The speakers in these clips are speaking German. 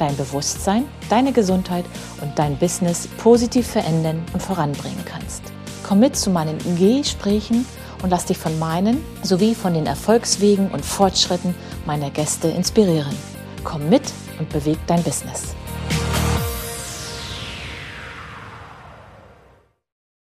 dein Bewusstsein, deine Gesundheit und dein Business positiv verändern und voranbringen kannst. Komm mit zu meinen Gesprächen und lass dich von meinen sowie von den Erfolgswegen und Fortschritten meiner Gäste inspirieren. Komm mit und beweg dein Business.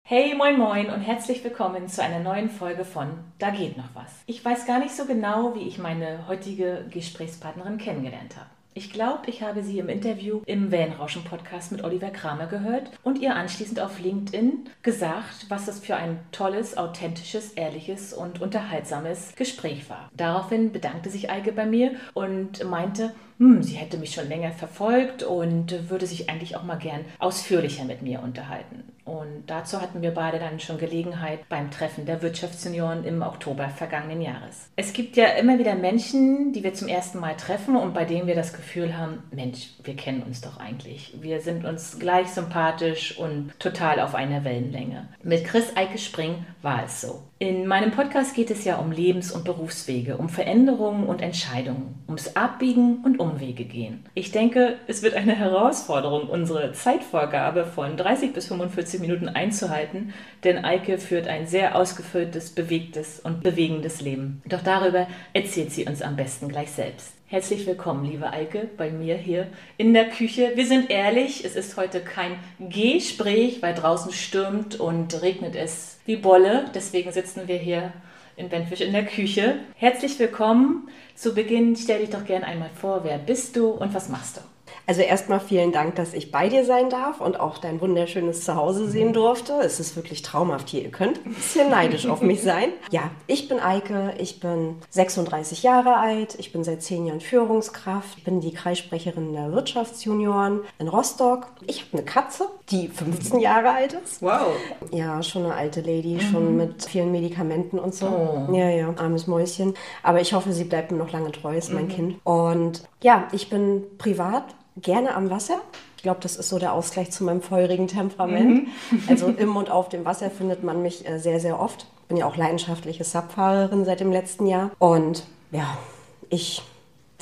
Hey, moin, moin und herzlich willkommen zu einer neuen Folge von Da geht noch was. Ich weiß gar nicht so genau, wie ich meine heutige Gesprächspartnerin kennengelernt habe. Ich glaube, ich habe sie im Interview im Wellenrauschen-Podcast mit Oliver Kramer gehört und ihr anschließend auf LinkedIn gesagt, was das für ein tolles, authentisches, ehrliches und unterhaltsames Gespräch war. Daraufhin bedankte sich Eike bei mir und meinte, hm, sie hätte mich schon länger verfolgt und würde sich eigentlich auch mal gern ausführlicher mit mir unterhalten. Und dazu hatten wir beide dann schon Gelegenheit beim Treffen der Wirtschaftssenioren im Oktober vergangenen Jahres. Es gibt ja immer wieder Menschen, die wir zum ersten Mal treffen und bei denen wir das Gefühl haben, Mensch, wir kennen uns doch eigentlich. Wir sind uns gleich sympathisch und total auf einer Wellenlänge. Mit Chris Eike Spring war es so. In meinem Podcast geht es ja um Lebens- und Berufswege, um Veränderungen und Entscheidungen, ums Abbiegen und Umwege gehen. Ich denke, es wird eine Herausforderung, unsere Zeitvorgabe von 30 bis 45 Minuten einzuhalten, denn Eike führt ein sehr ausgefülltes, bewegtes und bewegendes Leben. Doch darüber erzählt sie uns am besten gleich selbst. Herzlich willkommen, liebe Eike, bei mir hier in der Küche. Wir sind ehrlich, es ist heute kein Gespräch, weil draußen stürmt und regnet es wie Bolle. Deswegen sitzen wir hier in Benfisch in der Küche. Herzlich willkommen. Zu Beginn stell dich doch gerne einmal vor, wer bist du und was machst du? Also erstmal vielen Dank, dass ich bei dir sein darf und auch dein wunderschönes Zuhause sehen mhm. durfte. Es ist wirklich traumhaft hier. Ihr könnt ein bisschen neidisch auf mich sein. Ja, ich bin Eike, ich bin 36 Jahre alt, ich bin seit zehn Jahren Führungskraft, ich bin die Kreissprecherin der Wirtschaftsjunioren in Rostock. Ich habe eine Katze, die 15 Jahre alt ist. Wow. Ja, schon eine alte Lady, mhm. schon mit vielen Medikamenten und so. Oh. Ja, ja, armes Mäuschen. Aber ich hoffe, sie bleibt mir noch lange treu, ist mein mhm. Kind. Und ja, ich bin privat gerne am Wasser. Ich glaube, das ist so der Ausgleich zu meinem feurigen Temperament. Mhm. also im und auf dem Wasser findet man mich äh, sehr, sehr oft. Bin ja auch leidenschaftliche Subfahrerin seit dem letzten Jahr. Und ja, ich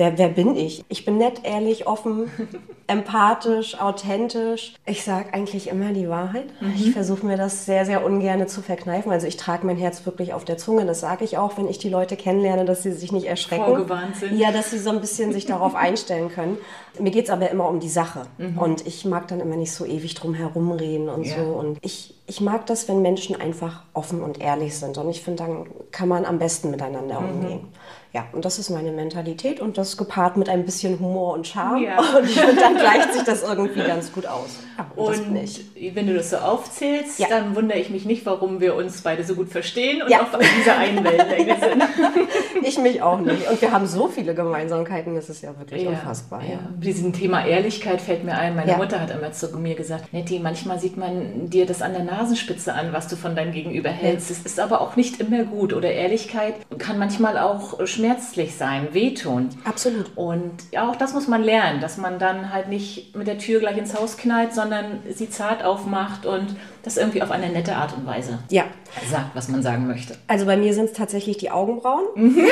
wer, wer bin ich? Ich bin nett, ehrlich, offen, empathisch, authentisch. Ich sage eigentlich immer die Wahrheit. Mhm. Ich versuche mir das sehr, sehr ungern zu verkneifen. Also ich trage mein Herz wirklich auf der Zunge. Das sage ich auch, wenn ich die Leute kennenlerne, dass sie sich nicht erschrecken. Vorgewarnt sind. Ja, dass sie so ein bisschen sich darauf einstellen können. Mir geht es aber immer um die Sache. Mhm. Und ich mag dann immer nicht so ewig drum herumreden und ja. so. Und ich, ich mag das, wenn Menschen einfach offen und ehrlich sind. Und ich finde, dann kann man am besten miteinander mhm. umgehen. Ja, und das ist meine Mentalität und das gepaart mit ein bisschen Humor und Charme. Ja. Und dann gleicht sich das irgendwie ganz gut aus. Ja, und, und wenn du das so aufzählst, ja. dann wundere ich mich nicht, warum wir uns beide so gut verstehen und auf dieser einen Wellenlänge sind. ich mich auch nicht. Und wir haben so viele Gemeinsamkeiten, das ist ja wirklich unfassbar. Ja. Diesem Thema Ehrlichkeit fällt mir ein. Meine Mutter hat immer zu mir gesagt, Nettie, manchmal sieht man dir das an der Nasenspitze an, was du von deinem Gegenüber hältst. Es ist aber auch nicht immer gut. Oder Ehrlichkeit kann manchmal auch schmerzlich sein, wehtun. Absolut. Und ja, auch das muss man lernen, dass man dann halt nicht mit der Tür gleich ins Haus knallt, sondern sie zart aufmacht und das irgendwie auf eine nette Art und Weise ja. sagt, was man sagen möchte. Also bei mir sind es tatsächlich die Augenbrauen. Mhm.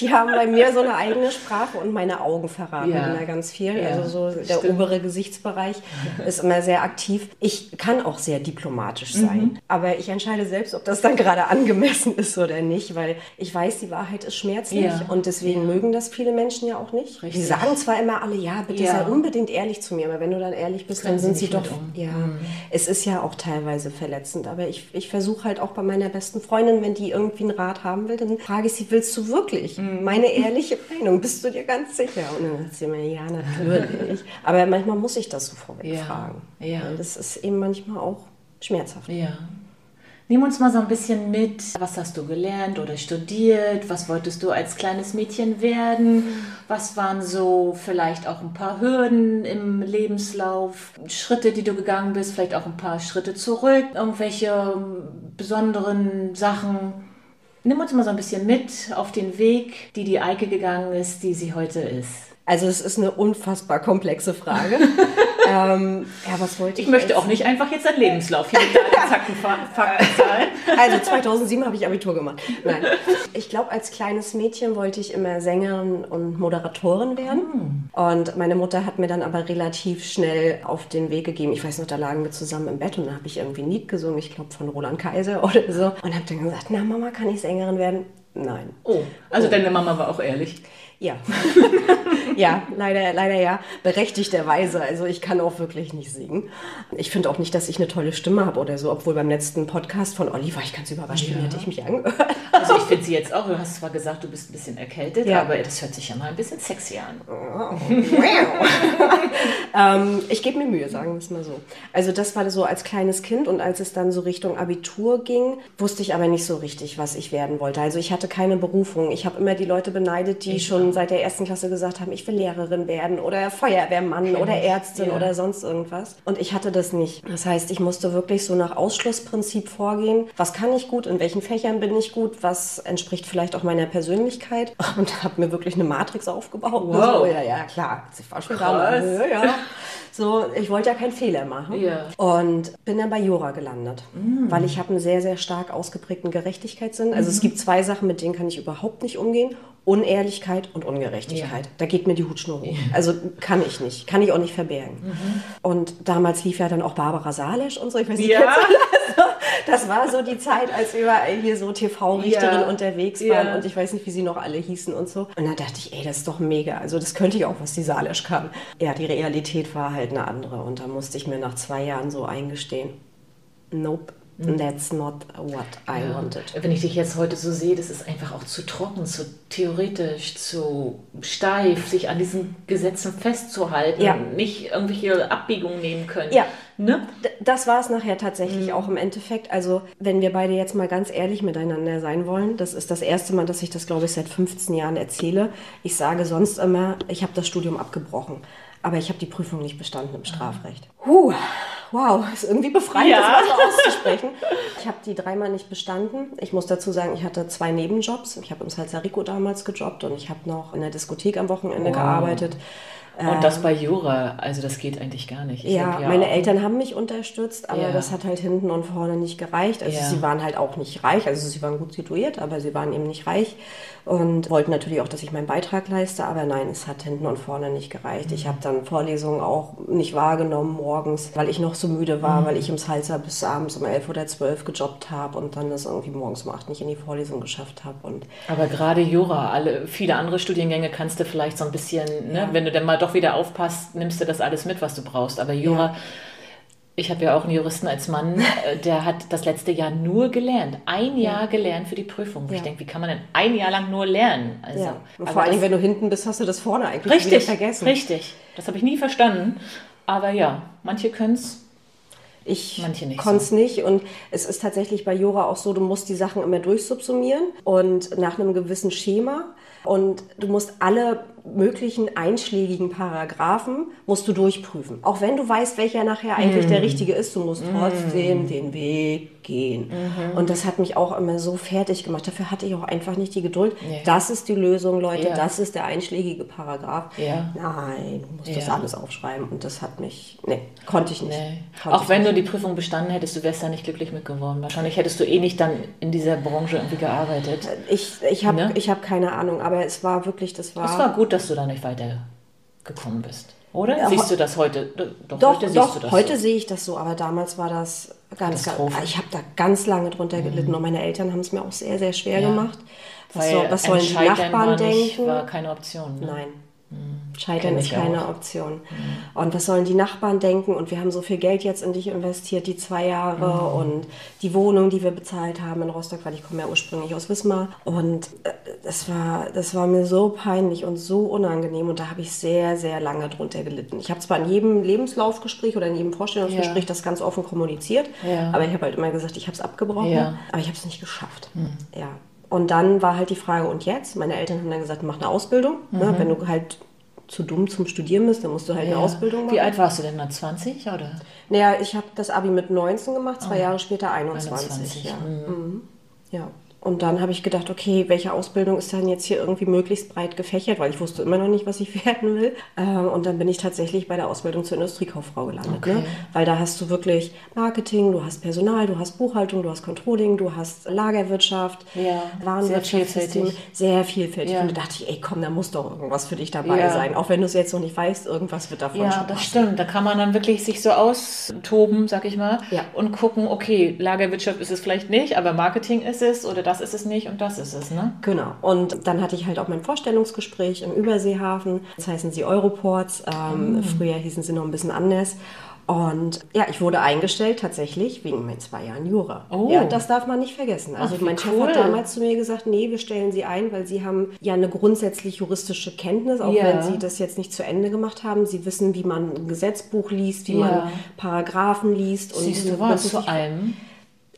die haben bei mir so eine eigene Sprache und meine Augen verraten ja. immer ganz viel. Ja, also so der stimmt. obere Gesichtsbereich ist immer sehr aktiv. Ich kann auch sehr diplomatisch sein, mhm. aber ich entscheide selbst, ob das dann gerade angemessen ist oder nicht, weil ich weiß, die Wahrheit ist schmerzlich ja. und deswegen mögen das viele Menschen ja auch nicht. Richtig. Die sagen zwar immer alle, ja, bitte sei unbedingt ehrlich zu mir, aber wenn du dann ehrlich bist, Können dann sind sie, sie doch, um. ja, mhm. es ist ja auch teilweise verletzend, aber ich, ich versuche halt auch bei meiner besten Freundin, wenn die irgendwie einen Rat haben will, dann frage ich sie, willst du wirklich? Mhm meine ehrliche Meinung. Bist du dir ganz sicher? Und dann sagt sie mir, ja, natürlich. Aber manchmal muss ich das so vorweg ja. fragen. Ja. Das ist eben manchmal auch schmerzhaft. Ja. Nimm uns mal so ein bisschen mit. Was hast du gelernt oder studiert? Was wolltest du als kleines Mädchen werden? Was waren so vielleicht auch ein paar Hürden im Lebenslauf? Schritte, die du gegangen bist, vielleicht auch ein paar Schritte zurück? Irgendwelche ähm, besonderen Sachen? Nimm uns mal so ein bisschen mit auf den Weg, die die Eike gegangen ist, die sie heute ist. Also es ist eine unfassbar komplexe Frage. ähm, ja, was wollte ich? Ich möchte auch nicht einfach jetzt einen Lebenslauf hier mit deinen Zacken Faktenzahlen. Also 2007 habe ich Abitur gemacht. Nein. Ich glaube, als kleines Mädchen wollte ich immer Sängerin und Moderatorin werden. Hm. Und meine Mutter hat mir dann aber relativ schnell auf den Weg gegeben. Ich weiß noch, da lagen wir zusammen im Bett und da habe ich irgendwie ein Lied gesungen, ich glaube von Roland Kaiser oder so. Und habe dann gesagt, na Mama, kann ich Sängerin werden? Nein. Oh, also oh. deine Mama war auch ehrlich. Ja. ja, leider, leider ja. Berechtigterweise. Also ich kann auch wirklich nicht singen. Ich finde auch nicht, dass ich eine tolle Stimme habe oder so, obwohl beim letzten Podcast von Olli war ich ganz überrascht, ja. wie hätte ich mich angehört. Also ich finde sie jetzt auch, du hast zwar gesagt, du bist ein bisschen erkältet, ja. aber das hört sich ja mal ein bisschen sexy an. Oh, ähm, ich gebe mir Mühe, sagen wir es mal so. Also das war so als kleines Kind und als es dann so Richtung Abitur ging, wusste ich aber nicht so richtig, was ich werden wollte. Also ich hatte keine Berufung. Ich habe immer die Leute beneidet, die ich schon seit der ersten Klasse gesagt haben, ich will Lehrerin werden oder Feuerwehrmann Kenn oder Ärztin ja. oder sonst irgendwas. Und ich hatte das nicht. Das heißt, ich musste wirklich so nach Ausschlussprinzip vorgehen. Was kann ich gut? In welchen Fächern bin ich gut? Was entspricht vielleicht auch meiner Persönlichkeit? Und habe mir wirklich eine Matrix aufgebaut. Wow. So, ja, ja, klar. Ich war schon Krass. da. Ja, ja. So, ich wollte ja keinen Fehler machen. Ja. Und bin dann bei Jura gelandet, mhm. weil ich habe einen sehr, sehr stark ausgeprägten Gerechtigkeitssinn. Also mhm. es gibt zwei Sachen, mit denen kann ich überhaupt nicht umgehen. Unehrlichkeit und Ungerechtigkeit. Ja. Da geht mir die Hutschnur hoch. Also kann ich nicht, kann ich auch nicht verbergen. Mhm. Und damals lief ja dann auch Barbara Salesch und so. Ich weiß nicht, ja. das war so die Zeit, als überall hier so TV-Richterinnen ja. unterwegs waren ja. und ich weiß nicht, wie sie noch alle hießen und so. Und da dachte ich, ey, das ist doch mega. Also das könnte ich auch, was die Salesch kann. Ja, die Realität war halt eine andere und da musste ich mir nach zwei Jahren so eingestehen. Nope. Mhm. That's not what I ja. wanted. Wenn ich dich jetzt heute so sehe, das ist einfach auch zu trocken, zu theoretisch, zu steif, sich an diesen Gesetzen festzuhalten, ja. nicht irgendwelche Abbiegungen nehmen können. Ja. Ne? Das war es nachher tatsächlich mhm. auch im Endeffekt. Also, wenn wir beide jetzt mal ganz ehrlich miteinander sein wollen, das ist das erste Mal, dass ich das, glaube ich, seit 15 Jahren erzähle. Ich sage sonst immer, ich habe das Studium abgebrochen. Aber ich habe die Prüfung nicht bestanden im Strafrecht. Huh, wow, ist irgendwie befreiend, ja. das mal so auszusprechen. Ich habe die dreimal nicht bestanden. Ich muss dazu sagen, ich hatte zwei Nebenjobs. Ich habe im Salzarico damals gejobbt und ich habe noch in der Diskothek am Wochenende wow. gearbeitet. Und das bei Jura, also das geht eigentlich gar nicht. Ich ja, ja, meine Eltern haben mich unterstützt, aber ja. das hat halt hinten und vorne nicht gereicht. Also ja. sie waren halt auch nicht reich, also sie waren gut situiert, aber sie waren eben nicht reich und wollten natürlich auch, dass ich meinen Beitrag leiste, aber nein, es hat hinten und vorne nicht gereicht. Mhm. Ich habe dann Vorlesungen auch nicht wahrgenommen morgens, weil ich noch so müde war, mhm. weil ich im Salzer bis abends um elf oder zwölf gejobbt habe und dann das irgendwie morgens um acht nicht in die Vorlesung geschafft habe. aber gerade Jura, alle, viele andere Studiengänge kannst du vielleicht so ein bisschen, ne, wenn du dann mal doch wieder aufpasst, nimmst du das alles mit, was du brauchst. Aber Jura... Ja ich habe ja auch einen Juristen als Mann, äh, der hat das letzte Jahr nur gelernt. Ein Jahr gelernt für die Prüfung. Ja. Ich denke, wie kann man denn ein Jahr lang nur lernen? Also, ja. vor allem, wenn du hinten bist, hast du das vorne eigentlich richtig, vergessen. Richtig, das habe ich nie verstanden. Aber ja, manche können es. Ich konnte es so. nicht und es ist tatsächlich bei Jura auch so, du musst die Sachen immer durchsubsumieren und nach einem gewissen Schema und du musst alle möglichen einschlägigen Paragraphen musst du durchprüfen. Auch wenn du weißt, welcher nachher eigentlich mm. der richtige ist, du musst mm. trotzdem den Weg gehen. Mm Und das hat mich auch immer so fertig gemacht. Dafür hatte ich auch einfach nicht die Geduld. Nee. Das ist die Lösung, Leute. Ja. Das ist der einschlägige Paragraph. Ja. Nein, du musst das alles aufschreiben. Und das hat mich, nee, konnte ich nicht. Nee. Konnte auch ich wenn nicht. du die Prüfung bestanden hättest, du wärst da nicht glücklich mit geworden. Wahrscheinlich hättest du eh nicht dann in dieser Branche irgendwie gearbeitet. Ich, ich habe ne? hab keine Ahnung, aber es war wirklich, das war... Es war gut, dass du da nicht weitergekommen bist. Oder? Ja, siehst du das heute? Doch, doch, heute, doch, heute so. sehe ich das so, aber damals war das ganz, ganz ich habe da ganz lange drunter mhm. gelitten und meine Eltern haben es mir auch sehr, sehr schwer ja. gemacht. Was, Weil so, was sollen die Nachbarn denken? war keine Option. Ne? Nein. Mhm. Scheitern ist keine auch. Option. Mhm. Und was sollen die Nachbarn denken? Und wir haben so viel Geld jetzt in dich investiert, die zwei Jahre mhm. und die Wohnung, die wir bezahlt haben in Rostock, weil ich komme ja ursprünglich aus Wismar. Und äh, das war, das war mir so peinlich und so unangenehm und da habe ich sehr, sehr lange drunter gelitten. Ich habe zwar in jedem Lebenslaufgespräch oder in jedem Vorstellungsgespräch ja. das ganz offen kommuniziert, ja. aber ich habe halt immer gesagt, ich habe es abgebrochen, ja. aber ich habe es nicht geschafft. Mhm. Ja. Und dann war halt die Frage, und jetzt? Meine Eltern haben dann gesagt, mach eine Ausbildung. Ne? Mhm. Ne? Wenn du halt zu dumm zum Studieren bist, dann musst du halt ja. eine Ausbildung machen. Wie alt warst du denn dann? 20 oder? Naja, ich habe das Abi mit 19 gemacht, zwei oh. Jahre später 21. 21. Ja. Mhm. Mhm. ja. Und dann habe ich gedacht, okay, welche Ausbildung ist dann jetzt hier irgendwie möglichst breit gefächert, weil ich wusste immer noch nicht, was ich werden will. Ähm, und dann bin ich tatsächlich bei der Ausbildung zur Industriekauffrau gelandet. Okay. Ne? Weil da hast du wirklich Marketing, du hast Personal, du hast Buchhaltung, du hast Controlling, du hast Lagerwirtschaft, ja, Warenwirtschaftssystem. Sehr vielfältig. Ja. Und da dachte ich, ey komm, da muss doch irgendwas für dich dabei ja. sein. Auch wenn du es jetzt noch nicht weißt, irgendwas wird davon Ja, das stimmt. Da kann man dann wirklich sich so austoben, sag ich mal, ja. und gucken, okay, Lagerwirtschaft ist es vielleicht nicht, aber Marketing ist es oder das das ist es nicht und das ist es, ne? Genau. Und dann hatte ich halt auch mein Vorstellungsgespräch im Überseehafen. Das heißen sie Euroports. Ähm, mhm. Früher hießen sie noch ein bisschen anders. Und ja, ich wurde eingestellt tatsächlich wegen meinen zwei Jahren Jura. Oh. Ja, das darf man nicht vergessen. Also Ach, mein Chef hat damals zu mir gesagt, nee, wir stellen Sie ein, weil Sie haben ja eine grundsätzlich juristische Kenntnis, auch ja. wenn Sie das jetzt nicht zu Ende gemacht haben. Sie wissen, wie man ein Gesetzbuch liest, wie ja. man Paragraphen liest. Und Siehst du was zu allem?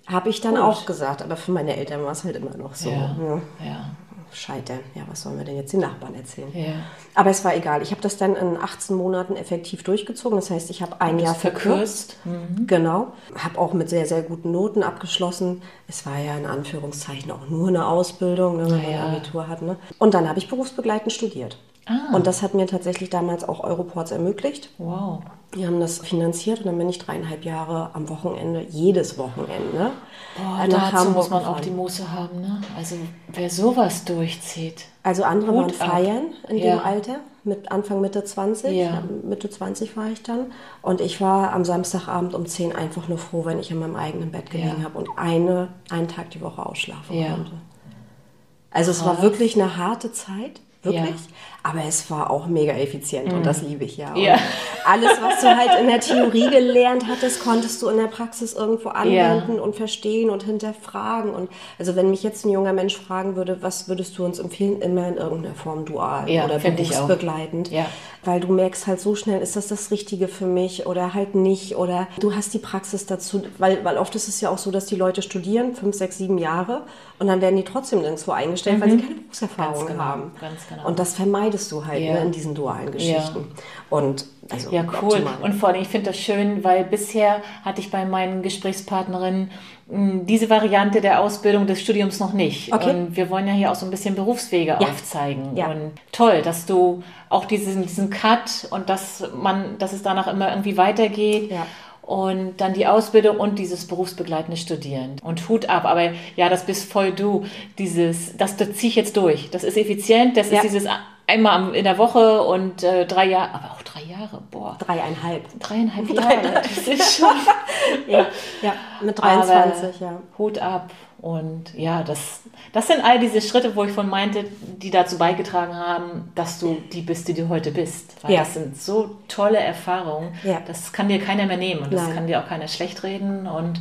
Habe ich dann Gut. auch gesagt, aber für meine Eltern war es halt immer noch so. Ja. ja. ja. Scheitern. Ja, was sollen wir denn jetzt den Nachbarn erzählen? Ja. Aber es war egal. Ich habe das dann in 18 Monaten effektiv durchgezogen. Das heißt, ich habe ein Jahr verkürzt. verkürzt. Mhm. Genau. Habe auch mit sehr, sehr guten Noten abgeschlossen. Es war ja in Anführungszeichen auch nur eine Ausbildung, ne, wenn man ein Abitur hat. Ne? Und dann habe ich berufsbegleitend studiert. Ah. Und das hat mir tatsächlich damals auch Euroports ermöglicht. Wow. Die haben das finanziert und dann bin ich dreieinhalb Jahre am Wochenende, jedes Wochenende. Boah, dazu Hamburg muss man auch die Muße haben, ne? Also wer sowas durchzieht. Also andere Hut waren feiern in ja. dem Alter, mit Anfang Mitte 20. Ja. Mitte 20 war ich dann. Und ich war am Samstagabend um 10 einfach nur froh, wenn ich in meinem eigenen Bett gelegen ja. habe und eine, einen Tag die Woche ausschlafen konnte. Also Krass. es war wirklich eine harte Zeit. Wirklich. Aber es war auch mega effizient mhm. und das liebe ich ja. ja. alles, was du halt in der Theorie gelernt hattest, konntest du in der Praxis irgendwo anwenden ja. und verstehen und hinterfragen. Und also wenn mich jetzt ein junger Mensch fragen würde, was würdest du uns empfehlen, immer in irgendeiner Form dual ja, oder berufsbegleitend. Ja. Weil du merkst halt so schnell, ist das das Richtige für mich oder halt nicht. Oder du hast die Praxis dazu, weil, weil oft ist es ja auch so, dass die Leute studieren, fünf, sechs, sieben Jahre und dann werden die trotzdem nirgendwo eingestellt, mhm. weil sie keine Berufserfahrung genau, haben. Ganz genau. Und das vermeidet vermeidest du halt ja. ne, in diesen dualen Geschichten. Ja. Und also ja, cool. Optimal. Und vor allem, ich finde das schön, weil bisher hatte ich bei meinen Gesprächspartnerinnen hm, diese Variante der Ausbildung des Studiums noch nicht. Okay. Und wir wollen ja hier auch so ein bisschen Berufswege ja. aufzeigen. Ja. Und toll, dass du auch diesen, diesen Cut und dass man, dass es danach immer irgendwie weitergeht. Ja und dann die Ausbildung und dieses berufsbegleitende Studieren. Und Hut ab, aber ja, das bist voll du. Dieses, das, das ziehe ich jetzt durch. Das ist effizient, das ja. ist dieses einmal in der Woche und äh, drei Jahre, aber auch drei Jahre, boah. Dreieinhalb. Dreieinhalb Jahre, das ist schon. ja, ja, mit 23, aber ja. Hut ab. Und ja, das, das sind all diese Schritte, wo ich von meinte, die dazu beigetragen haben, dass du die bist, die du heute bist. Weil ja. das sind so tolle Erfahrungen. Ja. Das kann dir keiner mehr nehmen und das Nein. kann dir auch keiner schlecht reden. Und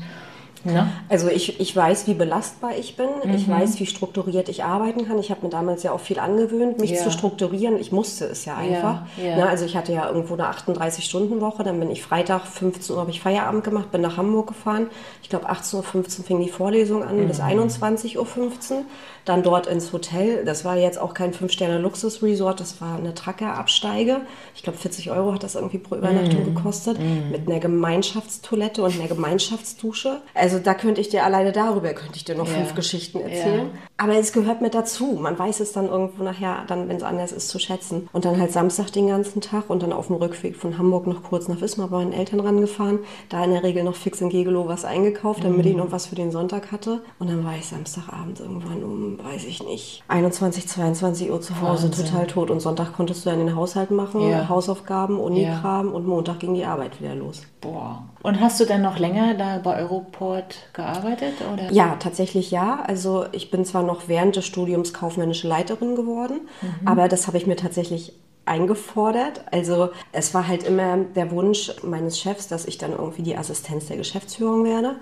Ne? Also ich, ich weiß, wie belastbar ich bin. Mhm. Ich weiß, wie strukturiert ich arbeiten kann. Ich habe mir damals ja auch viel angewöhnt, mich ja. zu strukturieren. Ich musste es ja einfach. Ja, ja. Ne? Also ich hatte ja irgendwo eine 38-Stunden-Woche. Dann bin ich Freitag 15 Uhr habe ich Feierabend gemacht, bin nach Hamburg gefahren. Ich glaube 18.15 Uhr fing die Vorlesung an mhm. bis 21.15 Uhr dann dort ins Hotel. Das war jetzt auch kein Fünf-Sterne-Luxus-Resort, das war eine Tracker-Absteige. Ich glaube, 40 Euro hat das irgendwie pro Übernachtung mm. gekostet. Mm. Mit einer Gemeinschaftstoilette und einer Gemeinschaftsdusche. Also da könnte ich dir alleine darüber, könnte ich dir noch ja. fünf Geschichten erzählen. Ja. Aber es gehört mit dazu. Man weiß es dann irgendwo nachher, dann, wenn es anders ist, zu schätzen. Und dann halt Samstag den ganzen Tag und dann auf dem Rückweg von Hamburg noch kurz nach Wismar bei meinen Eltern rangefahren. Da in der Regel noch fix in Gegelow was eingekauft, damit mm. ich noch was für den Sonntag hatte. Und dann war ich Samstagabend irgendwann um weiß ich nicht, 21, 22 Uhr zu Hause, Wahnsinn. total tot. Und Sonntag konntest du dann den Haushalt machen, ja. Hausaufgaben, Unikram ja. und Montag ging die Arbeit wieder los. Boah. Und hast du dann noch länger da bei Europort gearbeitet? Oder? Ja, tatsächlich ja. Also ich bin zwar noch während des Studiums kaufmännische Leiterin geworden, mhm. aber das habe ich mir tatsächlich eingefordert. Also es war halt immer der Wunsch meines Chefs, dass ich dann irgendwie die Assistenz der Geschäftsführung werde.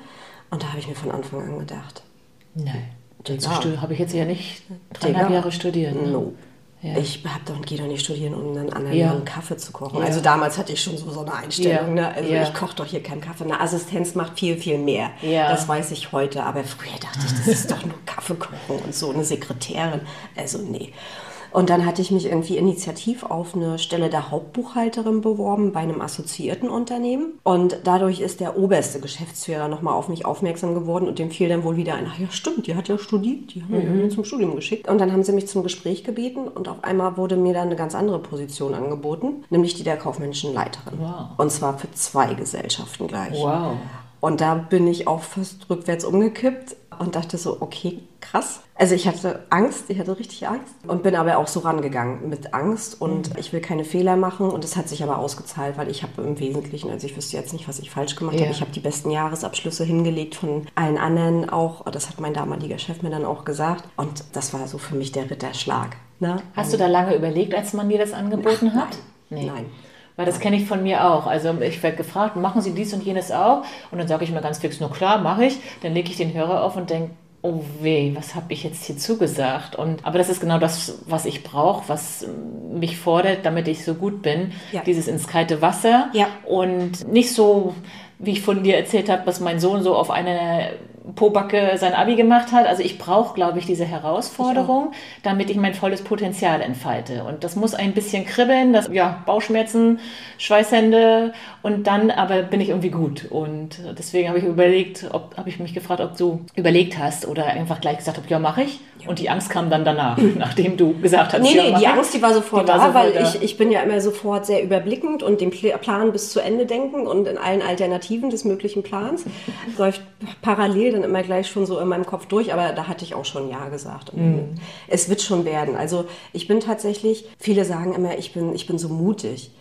Und da habe ich mir von Anfang an gedacht. Nein. Dazu habe ich jetzt ja nicht dreieinhalb Jahre studiert. Ne? No. Ja. Ich hab doch, gehe doch nicht studieren, um dann anderen ja. Kaffee zu kochen. Ja. Also damals hatte ich schon so, so eine Einstellung. Ne? Also ich koche doch hier keinen Kaffee. Eine Assistenz macht viel, viel mehr. Das weiß ich heute. Aber früher dachte ich, das ist doch nur Kaffee kochen und so eine Sekretärin. Also nee. Und dann hatte ich mich irgendwie initiativ auf eine Stelle der Hauptbuchhalterin beworben bei einem assoziierten Unternehmen. Und dadurch ist der oberste Geschäftsführer nochmal auf mich aufmerksam geworden und dem fiel dann wohl wieder ein, ach ja stimmt, die hat ja studiert, die haben mhm. mich zum Studium geschickt. Und dann haben sie mich zum Gespräch gebeten und auf einmal wurde mir dann eine ganz andere Position angeboten, nämlich die der kaufmännischen Leiterin. Wow. Und zwar für zwei Gesellschaften gleich. Wow. Und da bin ich auch fast rückwärts umgekippt und dachte so, okay, krass. Also ich hatte Angst, ich hatte richtig Angst und bin aber auch so rangegangen mit Angst und mhm. ich will keine Fehler machen und es hat sich aber ausgezahlt, weil ich habe im Wesentlichen, also ich wüsste jetzt nicht, was ich falsch gemacht ja. habe, ich habe die besten Jahresabschlüsse hingelegt von allen anderen auch, das hat mein damaliger Chef mir dann auch gesagt und das war so für mich der Ritterschlag. Ne? Hast du da lange überlegt, als man dir das angeboten Ach, hat? Nein. Nee. Nein. Weil das kenne ich von mir auch. Also ich werde gefragt, machen Sie dies und jenes auch? Und dann sage ich mir ganz fix, nur klar, mache ich. Dann lege ich den Hörer auf und denke, oh weh, was habe ich jetzt hier zugesagt? Und, aber das ist genau das, was ich brauche, was mich fordert, damit ich so gut bin. Ja. Dieses ins kalte Wasser ja. und nicht so, wie ich von dir erzählt habe, dass mein Sohn so auf eine Pobacke sein Abi gemacht hat. Also ich brauche, glaube ich, diese Herausforderung, ich damit ich mein volles Potenzial entfalte. Und das muss ein bisschen kribbeln, das, ja, Bauchschmerzen, Schweißhände und dann aber bin ich irgendwie gut. Und deswegen habe ich überlegt, ob, habe ich mich gefragt, ob du überlegt hast oder einfach gleich gesagt hast, ja, mache ich. Und die Angst kam dann danach, nachdem du gesagt hast, nee, ja, nee, die Angst, die war sofort die da, war weil da. Ich, ich bin ja immer sofort sehr überblickend und den Plan bis zu Ende denken und in allen Alternativen des möglichen Plans. läuft parallel dann immer gleich schon so in meinem Kopf durch, aber da hatte ich auch schon Ja gesagt. Mhm. Es wird schon werden. Also ich bin tatsächlich, viele sagen immer, ich bin, ich bin so mutig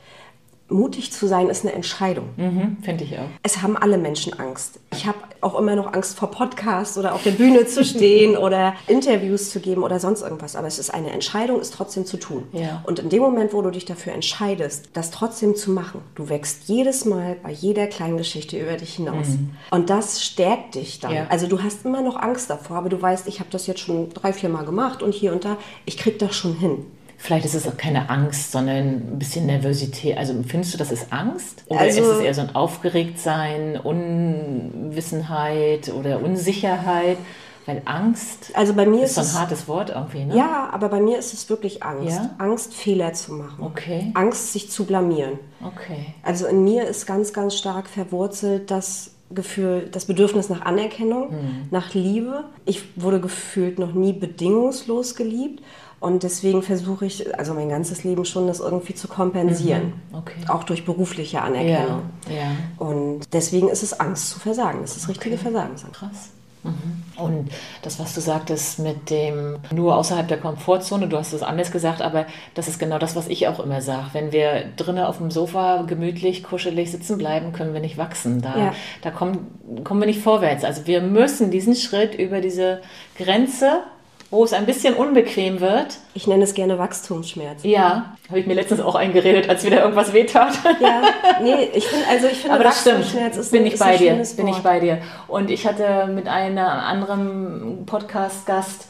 mutig zu sein ist eine Entscheidung. Mhm, Finde ich auch. Es haben alle Menschen Angst. Ich habe auch immer noch Angst vor Podcasts oder auf der Bühne zu stehen oder Interviews zu geben oder sonst irgendwas. Aber es ist eine Entscheidung, es trotzdem zu tun. Ja. Und in dem Moment, wo du dich dafür entscheidest, das trotzdem zu machen, du wächst jedes Mal bei jeder kleinen Geschichte über dich hinaus. Mhm. Und das stärkt dich dann. Ja. Also du hast immer noch Angst davor, aber du weißt, ich habe das jetzt schon drei, vier Mal gemacht und hier und da, ich krieg das schon hin. Vielleicht ist es auch keine Angst, sondern ein bisschen Nervosität. Also findest du, das ist Angst? Oder also, ist es eher so ein Aufgeregtsein, Unwissenheit oder Unsicherheit? Weil Angst also bei mir ist, so ein hartes Wort irgendwie, ne? Ja, aber bei mir ist es wirklich Angst. Ja? Angst, Fehler zu machen. Okay. Angst, sich zu blamieren. Okay. Also in mir ist ganz, ganz stark verwurzelt das Gefühl, das Bedürfnis nach Anerkennung, mhm. nach Liebe. Ich wurde gefühlt noch nie bedingungslos geliebt. Und deswegen versuche ich, also mein ganzes Leben schon, das irgendwie zu kompensieren. Mhm. Okay. Auch durch berufliche Anerkennung. Ja, ja. Und deswegen ist es Angst zu versagen. Das ist das richtige okay. Versagen. Krass. Mhm. Und das, was du sagtest mit dem nur außerhalb der Komfortzone, du hast es anders gesagt, aber das ist genau das, was ich auch immer sage. Wenn wir drinnen auf dem Sofa gemütlich, kuschelig sitzen bleiben, können wir nicht wachsen. Da, ja. da kommen, kommen wir nicht vorwärts. Also wir müssen diesen Schritt über diese Grenze wo es ein bisschen unbequem wird. Ich nenne es gerne Wachstumsschmerz. Ja, habe ich mir letztens auch eingeredet, als wieder irgendwas wehtat. Ja, nee, ich finde, also ich finde, Aber das Wachstumsschmerz stimmt. ist, bin ein, ich bei dir, bin ich bei dir. Und ich hatte mit einem anderen Podcast-Gast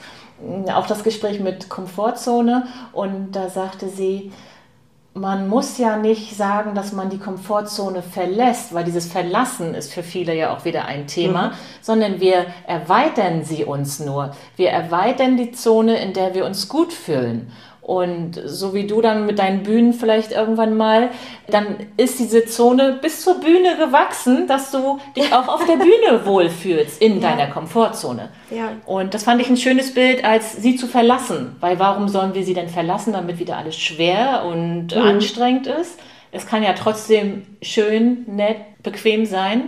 auch das Gespräch mit Komfortzone und da sagte sie, man muss ja nicht sagen, dass man die Komfortzone verlässt, weil dieses Verlassen ist für viele ja auch wieder ein Thema, mhm. sondern wir erweitern sie uns nur. Wir erweitern die Zone, in der wir uns gut fühlen. Und so wie du dann mit deinen Bühnen vielleicht irgendwann mal, dann ist diese Zone bis zur Bühne gewachsen, dass du dich auch auf der Bühne wohlfühlst in ja. deiner Komfortzone. Ja. Und das fand ich ein schönes Bild, als sie zu verlassen. Weil warum sollen wir sie denn verlassen, damit wieder alles schwer und mhm. anstrengend ist? Es kann ja trotzdem schön, nett, bequem sein.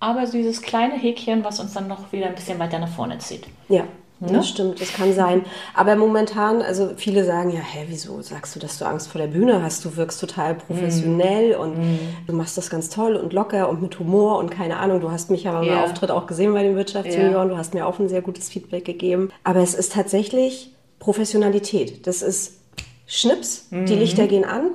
Aber dieses kleine Häkchen, was uns dann noch wieder ein bisschen weiter nach vorne zieht. Ja, Ne? Das stimmt, das kann sein. Aber momentan, also viele sagen ja, hä, wieso sagst du, dass du Angst vor der Bühne hast? Du wirkst total professionell mm. und mm. du machst das ganz toll und locker und mit Humor und keine Ahnung. Du hast mich ja beim yeah. Auftritt auch gesehen bei den Wirtschaftsjunioren. Yeah. Du hast mir auch ein sehr gutes Feedback gegeben. Aber es ist tatsächlich Professionalität. Das ist Schnips, mhm. die Lichter gehen an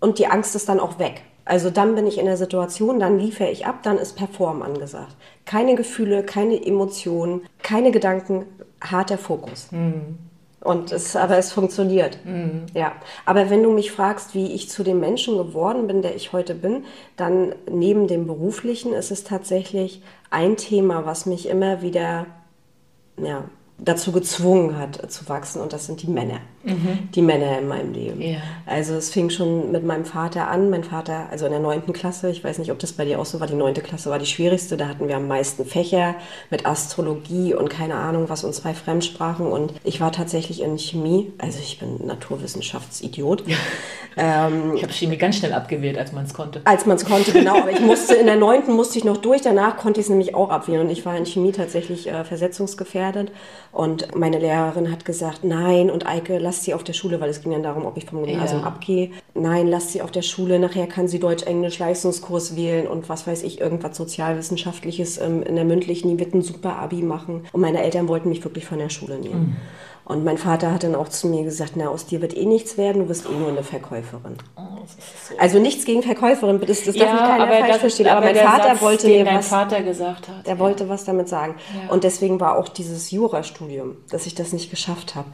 und die Angst ist dann auch weg. Also dann bin ich in der Situation, dann liefere ich ab, dann ist Perform angesagt. Keine Gefühle, keine Emotionen, keine Gedanken, harter Fokus. Mhm. Und es, aber es funktioniert. Mhm. Ja. Aber wenn du mich fragst, wie ich zu dem Menschen geworden bin, der ich heute bin, dann neben dem Beruflichen ist es tatsächlich ein Thema, was mich immer wieder ja, dazu gezwungen hat zu wachsen und das sind die Männer. Mhm. Die Männer in meinem Leben. Ja. Also es fing schon mit meinem Vater an. Mein Vater, also in der neunten Klasse, ich weiß nicht, ob das bei dir auch so war, die neunte Klasse war die schwierigste. Da hatten wir am meisten Fächer mit Astrologie und keine Ahnung was und zwei Fremdsprachen. Und ich war tatsächlich in Chemie, also ich bin Naturwissenschaftsidiot. Ja. Ähm, ich habe Chemie ganz schnell abgewählt, als man es konnte. Als man es konnte, genau. Aber ich musste in der neunten musste ich noch durch, danach konnte ich es nämlich auch abwählen. Und ich war in Chemie tatsächlich äh, versetzungsgefährdet. Und meine Lehrerin hat gesagt, nein, und Eike, lass sie auf der Schule, weil es ging dann darum, ob ich vom Gymnasium ja. abgehe. Nein, lass sie auf der Schule, nachher kann sie Deutsch-Englisch-Leistungskurs wählen und was weiß ich, irgendwas Sozialwissenschaftliches ähm, in der mündlichen, die wird ein super Abi machen. Und meine Eltern wollten mich wirklich von der Schule nehmen. Mhm. Und mein Vater hat dann auch zu mir gesagt, na, aus dir wird eh nichts werden, du wirst eh nur eine Verkäuferin. Oh, so. Also nichts gegen Verkäuferin, das, das ja, darf ich keiner falsch das, verstehen. Aber, aber mein Vater Satz, wollte mir was. Vater gesagt hat. Der ja. wollte was damit sagen. Ja. Und deswegen war auch dieses Jurastudium, dass ich das nicht geschafft habe.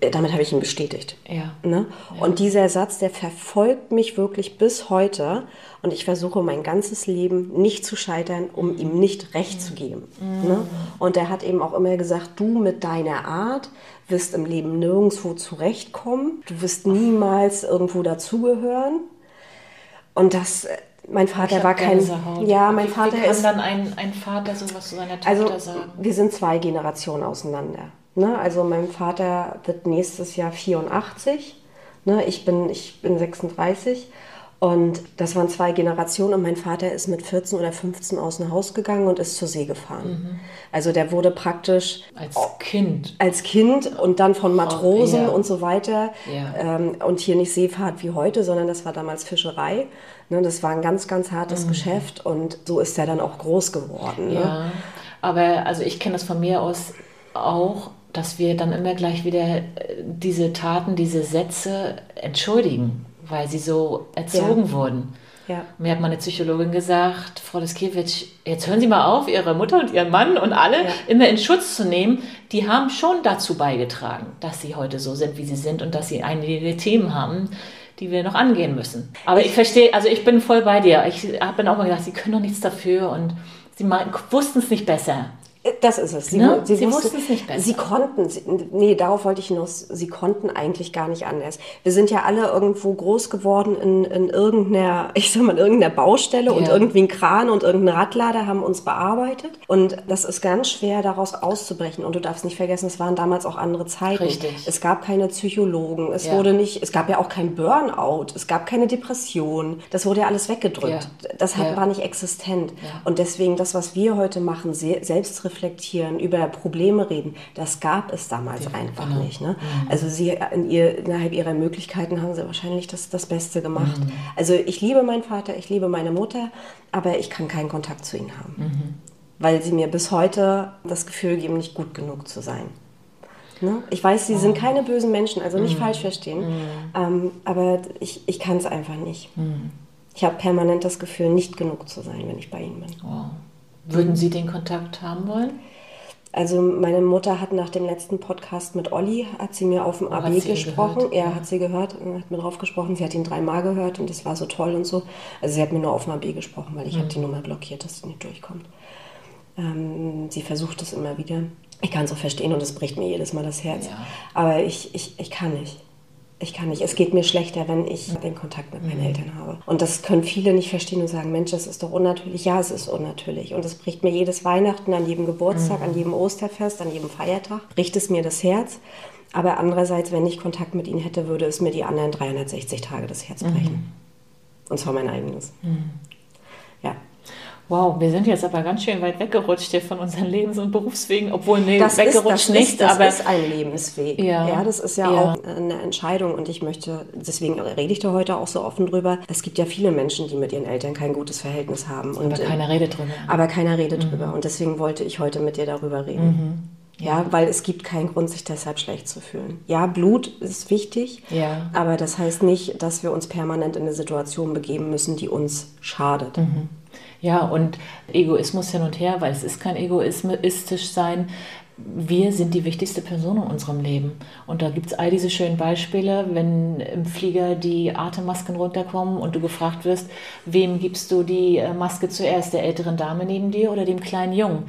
Äh, damit habe ich ihn bestätigt. Ne? Und dieser Satz, der verfolgt mich wirklich bis heute. Und ich versuche mein ganzes Leben nicht zu scheitern, um ihm nicht recht zu geben. Ne? Und er hat eben auch immer gesagt, du mit deiner Art wirst im Leben nirgendwo zurechtkommen. Du wirst niemals irgendwo dazugehören. Und das, äh, mein Vater war kein. Ja, mein wie, Vater wie kann ist. dann ein, ein Vater sowas zu seiner Tochter also, sagen? Wir sind zwei Generationen auseinander. Ne? Also mein Vater wird nächstes Jahr 84. Ne? Ich, bin, ich bin 36. Und das waren zwei Generationen und mein Vater ist mit 14 oder 15 aus dem Haus gegangen und ist zur See gefahren. Mhm. Also der wurde praktisch als Kind. Als Kind und dann von Matrosen oh, ja. und so weiter. Ja. Ähm, und hier nicht Seefahrt wie heute, sondern das war damals Fischerei. Ne, das war ein ganz, ganz hartes mhm. Geschäft und so ist er dann auch groß geworden. Ne? Ja, aber also ich kenne das von mir aus auch, dass wir dann immer gleich wieder äh, diese Taten, diese Sätze entschuldigen weil sie so erzogen ja. wurden. Ja. Mir hat meine Psychologin gesagt, Frau Leskiewicz, jetzt hören Sie mal auf, Ihre Mutter und Ihren Mann und alle ja. immer in Schutz zu nehmen. Die haben schon dazu beigetragen, dass sie heute so sind, wie sie sind und dass sie einige Themen haben, die wir noch angehen müssen. Aber ich verstehe, also ich bin voll bei dir. Ich habe dann auch mal gedacht, sie können doch nichts dafür und sie wussten es nicht besser. Das ist es. Sie, ne? sie, sie wussten es nicht besser. Sie konnten, sie, nee, darauf wollte ich hinaus, sie konnten eigentlich gar nicht anders. Wir sind ja alle irgendwo groß geworden in, in irgendeiner, ich sag mal, irgendeiner Baustelle ja. und irgendwie ein Kran und irgendein Radlader haben uns bearbeitet. Und das ist ganz schwer, daraus auszubrechen. Und du darfst nicht vergessen, es waren damals auch andere Zeiten. Richtig. Es gab keine Psychologen, es ja. wurde nicht, es gab ja auch kein Burnout, es gab keine Depression. Das wurde ja alles weggedrückt. Ja. Das hat, war nicht existent. Und deswegen das, was wir heute machen, selbst reflektieren, über Probleme reden, das gab es damals ja, einfach genau. nicht. Ne? Mhm. Also sie in ihr, innerhalb ihrer Möglichkeiten haben sie wahrscheinlich das, das Beste gemacht. Mhm. Also ich liebe meinen Vater, ich liebe meine Mutter, aber ich kann keinen Kontakt zu ihnen haben. Mhm. Weil sie mir bis heute das Gefühl geben, nicht gut genug zu sein. Ne? Ich weiß, sie sind oh. keine bösen Menschen, also nicht mhm. falsch verstehen, mhm. ähm, aber ich, ich kann es einfach nicht. Mhm. Ich habe permanent das Gefühl, nicht genug zu sein, wenn ich bei ihnen bin. Wow. Würden Sie den Kontakt haben wollen? Also meine Mutter hat nach dem letzten Podcast mit Olli, hat sie mir auf dem AB gesprochen. Er ja. hat sie gehört, hat mir drauf gesprochen. Sie hat ihn dreimal gehört und das war so toll und so. Also sie hat mir nur auf dem AB gesprochen, weil ich mhm. habe die Nummer blockiert, dass sie nicht durchkommt. Ähm, sie versucht es immer wieder. Ich kann es auch verstehen und es bricht mir jedes Mal das Herz. Ja. Aber ich, ich, ich kann nicht ich kann nicht. Es geht mir schlechter, wenn ich den Kontakt mit meinen mhm. Eltern habe. Und das können viele nicht verstehen und sagen, Mensch, das ist doch unnatürlich. Ja, es ist unnatürlich. Und es bricht mir jedes Weihnachten, an jedem Geburtstag, mhm. an jedem Osterfest, an jedem Feiertag, bricht es mir das Herz. Aber andererseits, wenn ich Kontakt mit ihnen hätte, würde es mir die anderen 360 Tage das Herz brechen. Mhm. Und zwar mein eigenes. Mhm. Wow, wir sind jetzt aber ganz schön weit weggerutscht hier von unseren Lebens- und Berufswegen, obwohl nee, das weggerutscht ist, das nicht, ist, das aber ist ein Lebensweg. Ja, ja das ist ja, ja, auch eine Entscheidung und ich möchte, deswegen rede ich da heute auch so offen drüber. Es gibt ja viele Menschen, die mit ihren Eltern kein gutes Verhältnis haben. Und, aber keiner redet drüber. Aber keiner redet mhm. drüber und deswegen wollte ich heute mit dir darüber reden. Mhm. Ja. weil es gibt keinen Grund, sich deshalb schlecht zu fühlen. Ja, Blut ist wichtig, ja. aber das heißt nicht, dass wir uns permanent in eine Situation begeben müssen, die uns schadet. Mhm. Ja, und Egoismus hin und her, weil es ist kein egoistisch sein. Wir sind die wichtigste Person in unserem Leben. Und da gibt es all diese schönen Beispiele, wenn im Flieger die Atemmasken runterkommen und du gefragt wirst, wem gibst du die äh, Maske zuerst, der älteren Dame neben dir oder dem kleinen Jungen?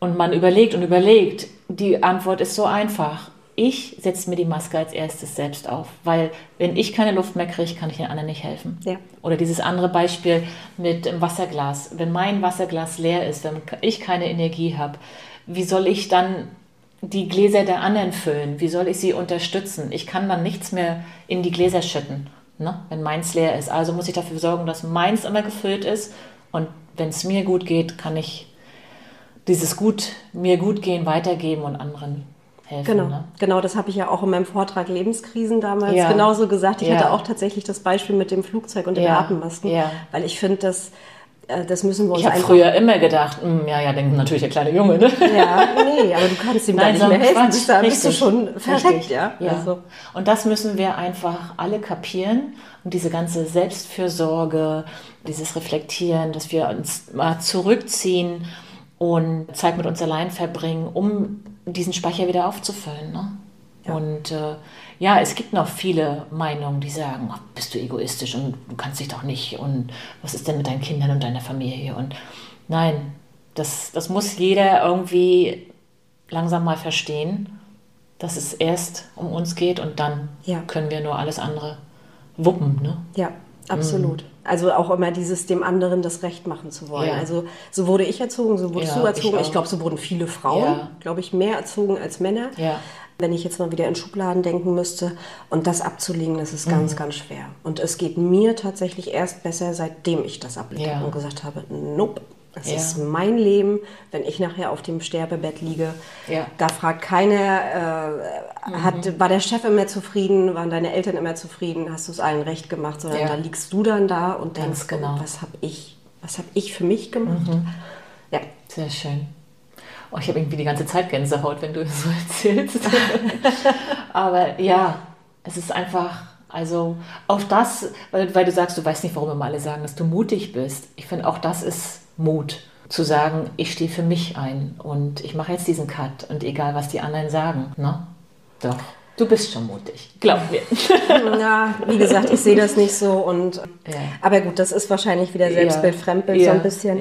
Und man überlegt und überlegt. Die Antwort ist so einfach ich setze mir die Maske als erstes selbst auf, weil wenn ich keine Luft mehr kriege, kann ich den anderen nicht helfen. Ja. Oder dieses andere Beispiel mit dem Wasserglas. Wenn mein Wasserglas leer ist, wenn ich keine Energie habe, wie soll ich dann die Gläser der anderen füllen? Wie soll ich sie unterstützen? Ich kann dann nichts mehr in die Gläser schütten, ne? wenn meins leer ist. Also muss ich dafür sorgen, dass meins immer gefüllt ist. Und wenn es mir gut geht, kann ich dieses gut, mir gut gehen weitergeben und anderen helfen. Genau, ne? genau das habe ich ja auch in meinem Vortrag Lebenskrisen damals Ja. genauso gesagt. Ich Ja. hatte auch tatsächlich das Beispiel mit dem Flugzeug und den Ja. Atemmasken, weil ich finde, das, äh, das müssen wir uns Ich habe früher immer gedacht, "Hm, ja, ja, denkt natürlich der kleine Junge, ne? Ja, nee, aber du kannst ihm da Nein, nicht so mehr helfen. Quatsch. Da bist du schon Richtig. ja. ja. Also, Und das müssen wir einfach alle kapieren und diese ganze Selbstfürsorge, dieses Reflektieren, dass wir uns mal zurückziehen und Zeit mit uns allein verbringen, um diesen Speicher wieder aufzufüllen. Ne? Und äh, ja, es gibt noch viele Meinungen, die sagen, ach, bist du egoistisch und du kannst dich doch nicht und was ist denn mit deinen Kindern und deiner Familie? Und nein, das, das muss jeder irgendwie langsam mal verstehen, dass es erst um uns geht und dann Ja. können wir nur alles andere wuppen. Ne? ja, absolut. Mhm. Also auch immer dieses dem anderen das Recht machen zu wollen. Ja. Also so wurde ich erzogen, so wurdest Ja, du erzogen. ich Ich, glaube, so wurden viele Frauen, Ja. glaube ich, mehr erzogen als Männer. Ja. Wenn ich jetzt mal wieder in Schubladen denken müsste und das abzulegen, das ist Mhm. ganz, ganz schwer. Und es geht mir tatsächlich erst besser, seitdem ich das ablege Ja. und gesagt habe, nope, es Ja. ist mein Leben. Wenn ich nachher auf dem Sterbebett liege, Ja. Mhm. da fragt keiner, äh, hat, war der Chef immer zufrieden, waren deine Eltern immer zufrieden, hast du es allen recht gemacht, sondern Ja. da liegst du dann da und denkst, genau. oh, was habe ich, was habe ich für mich gemacht? Ja. Sehr schön. Oh, ich habe irgendwie die ganze Zeit Gänsehaut, wenn du so erzählst. Aber ja, es ist einfach, also auch das, weil, weil du sagst, du weißt nicht, warum immer alle sagen, dass du mutig bist. Ich finde, auch das ist Mut, zu sagen, ich stehe für mich ein und ich mache jetzt diesen Cut und egal, was die anderen sagen. Ne? Doch, du bist schon mutig, glaub mir. Ja, wie gesagt, ich sehe das nicht so und Ja. aber gut, das ist wahrscheinlich wieder Selbstbild, Ja. Fremdbild Ja. so ein bisschen.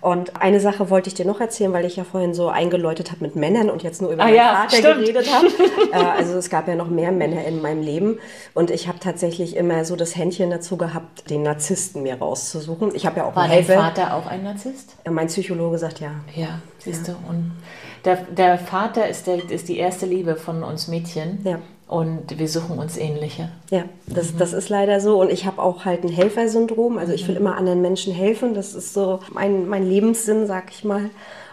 Und eine Sache wollte ich dir noch erzählen, weil ich ja vorhin so eingeläutet habe mit Männern und jetzt nur über Ah meinen Vater stimmt. geredet habe. äh, also es gab ja noch mehr Männer in meinem Leben und ich habe tatsächlich immer so das Händchen dazu gehabt, den Narzissten mir rauszusuchen. Ich habe ja auch War dein. Vater auch ein Narzisst? Mein Psychologe sagt ja. Ja, siehst du. Und der, der Vater ist, der, ist die erste Liebe von uns Mädchen. Ja. Und wir suchen uns ähnliche. Ja, das, das ist leider so. Und ich habe auch halt ein Helfersyndrom. Also ich will immer anderen Menschen helfen. Das ist so mein, mein Lebenssinn, sag ich mal.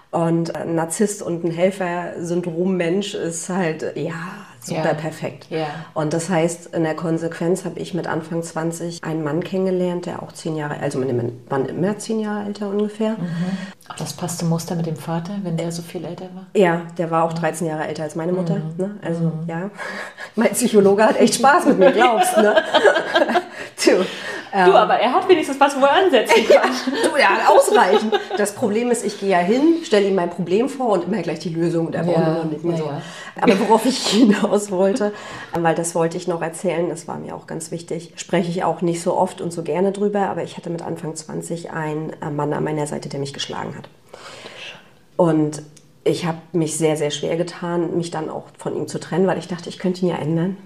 Und ein Narzisst und ein Helfersyndrom-Mensch ist halt, ja, super Ja. perfekt. Ja. Und das heißt, in der Konsequenz habe ich mit Anfang 20 einen Mann kennengelernt, der auch zehn Jahre, also mein Mann immer zehn Jahre älter ungefähr. Ach, das passte Muster mit dem Vater, wenn der so viel älter war? Ja, der war auch 13 Jahre älter als meine Mutter. Ne? Also ja, mein Psychologe hat echt Spaß mit mir, glaubst ne? du, Du, aber er hat wenigstens was, wo er ansetzen kann. du, ja, ausreichend. Das Problem ist, ich gehe ja hin, stelle ihm mein Problem vor und immer gleich die Lösung und er braucht Ja, nicken. ja, So. ja. Aber worauf ich hinaus wollte, weil das wollte ich noch erzählen, das war mir auch ganz wichtig, spreche ich auch nicht so oft und so gerne drüber, aber ich hatte mit Anfang 20 einen äh, Mann an meiner Seite, der mich geschlagen hat. Und ich habe mich sehr, sehr schwer getan, mich dann auch von ihm zu trennen, weil ich dachte, ich könnte ihn ja ändern.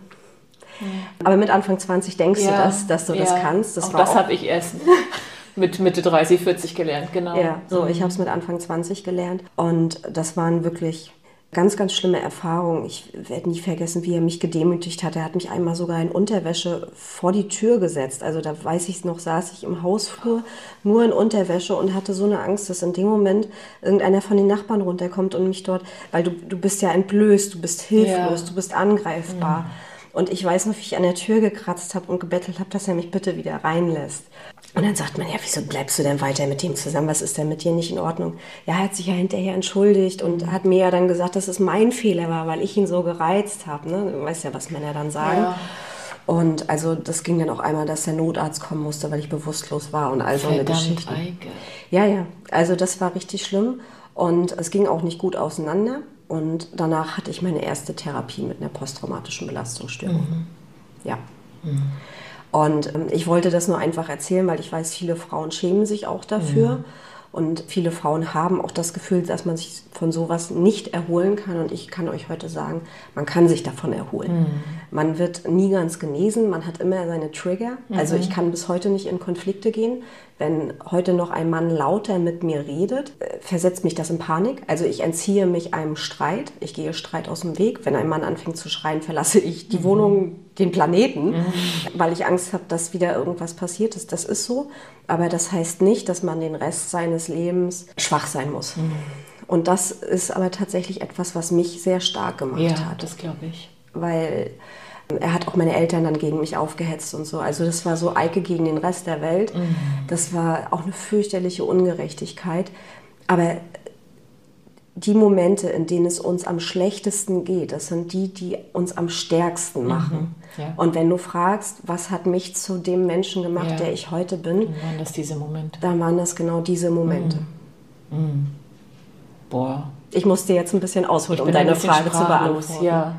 Aber mit Anfang 20 denkst du das, dass du das ja. kannst. auch war das auch- habe ich erst mit Mitte 30, 40 gelernt, genau. Ja, so, ich habe es mit Anfang 20 gelernt und das waren wirklich ganz, ganz schlimme Erfahrungen. Ich werde nie vergessen, wie er mich gedemütigt hat. Er hat mich einmal sogar in Unterwäsche vor die Tür gesetzt. Also da weiß ich noch, saß ich im Hausflur nur in Unterwäsche und hatte so eine Angst, dass in dem Moment irgendeiner von den Nachbarn runterkommt und mich dort, weil du, du bist ja entblößt, du bist hilflos, Ja. du bist angreifbar. Und ich weiß noch, wie ich an der Tür gekratzt habe und gebettelt habe, dass er mich bitte wieder reinlässt. Und dann sagt man, ja, wieso bleibst du denn weiter mit ihm zusammen? Was ist denn mit dir nicht in Ordnung? Ja, er hat sich ja hinterher entschuldigt und hat mir ja dann gesagt, dass es mein Fehler war, weil ich ihn so gereizt habe. Ne? Du weißt ja, was Männer dann sagen. Ja. Und also das ging dann auch einmal, dass der Notarzt kommen musste, weil ich bewusstlos war und all so eine Geschichte. Ja, ja. Also das war richtig schlimm und es ging auch nicht gut auseinander. Und danach hatte ich meine erste Therapie mit einer posttraumatischen Belastungsstörung. Mhm. Ja. Mhm. Und ähm, ich wollte das nur einfach erzählen, weil ich weiß, viele Frauen schämen sich auch dafür. Und viele Frauen haben auch das Gefühl, dass man sich von sowas nicht erholen kann. Und ich kann euch heute sagen, man kann sich davon erholen. Mhm. Man wird nie ganz genesen, man hat immer seine Trigger. Mhm. Also ich kann bis heute nicht in Konflikte gehen. Wenn heute noch ein Mann lauter mit mir redet, äh, versetzt mich das in Panik. Also ich entziehe mich einem Streit. Ich gehe Streit aus dem Weg. Wenn ein Mann anfängt zu schreien, verlasse ich die mhm. Wohnung, den Planeten, mhm. weil ich Angst habe, dass wieder irgendwas passiert ist. Das ist so. Aber das heißt nicht, dass man den Rest seines Lebens schwach sein muss. Mhm. Und das ist aber tatsächlich etwas, was mich sehr stark gemacht ja, hat. das glaube ich. Weil ähm, er hat auch meine Eltern dann gegen mich aufgehetzt und so. Also das war so Eike gegen den Rest der Welt. Mhm. Das war auch eine fürchterliche Ungerechtigkeit. Aber die Momente, in denen es uns am schlechtesten geht, das sind die, die uns am stärksten mhm. machen. Mhm, ja. Und wenn du fragst, was hat mich zu dem Menschen gemacht, ja. der ich heute bin, dann waren das diese Momente. Dann waren das genau diese Momente. Mhm. Mhm. Boah. Ich musste jetzt ein bisschen ausholen, um deine Frage zu beantworten. Ja.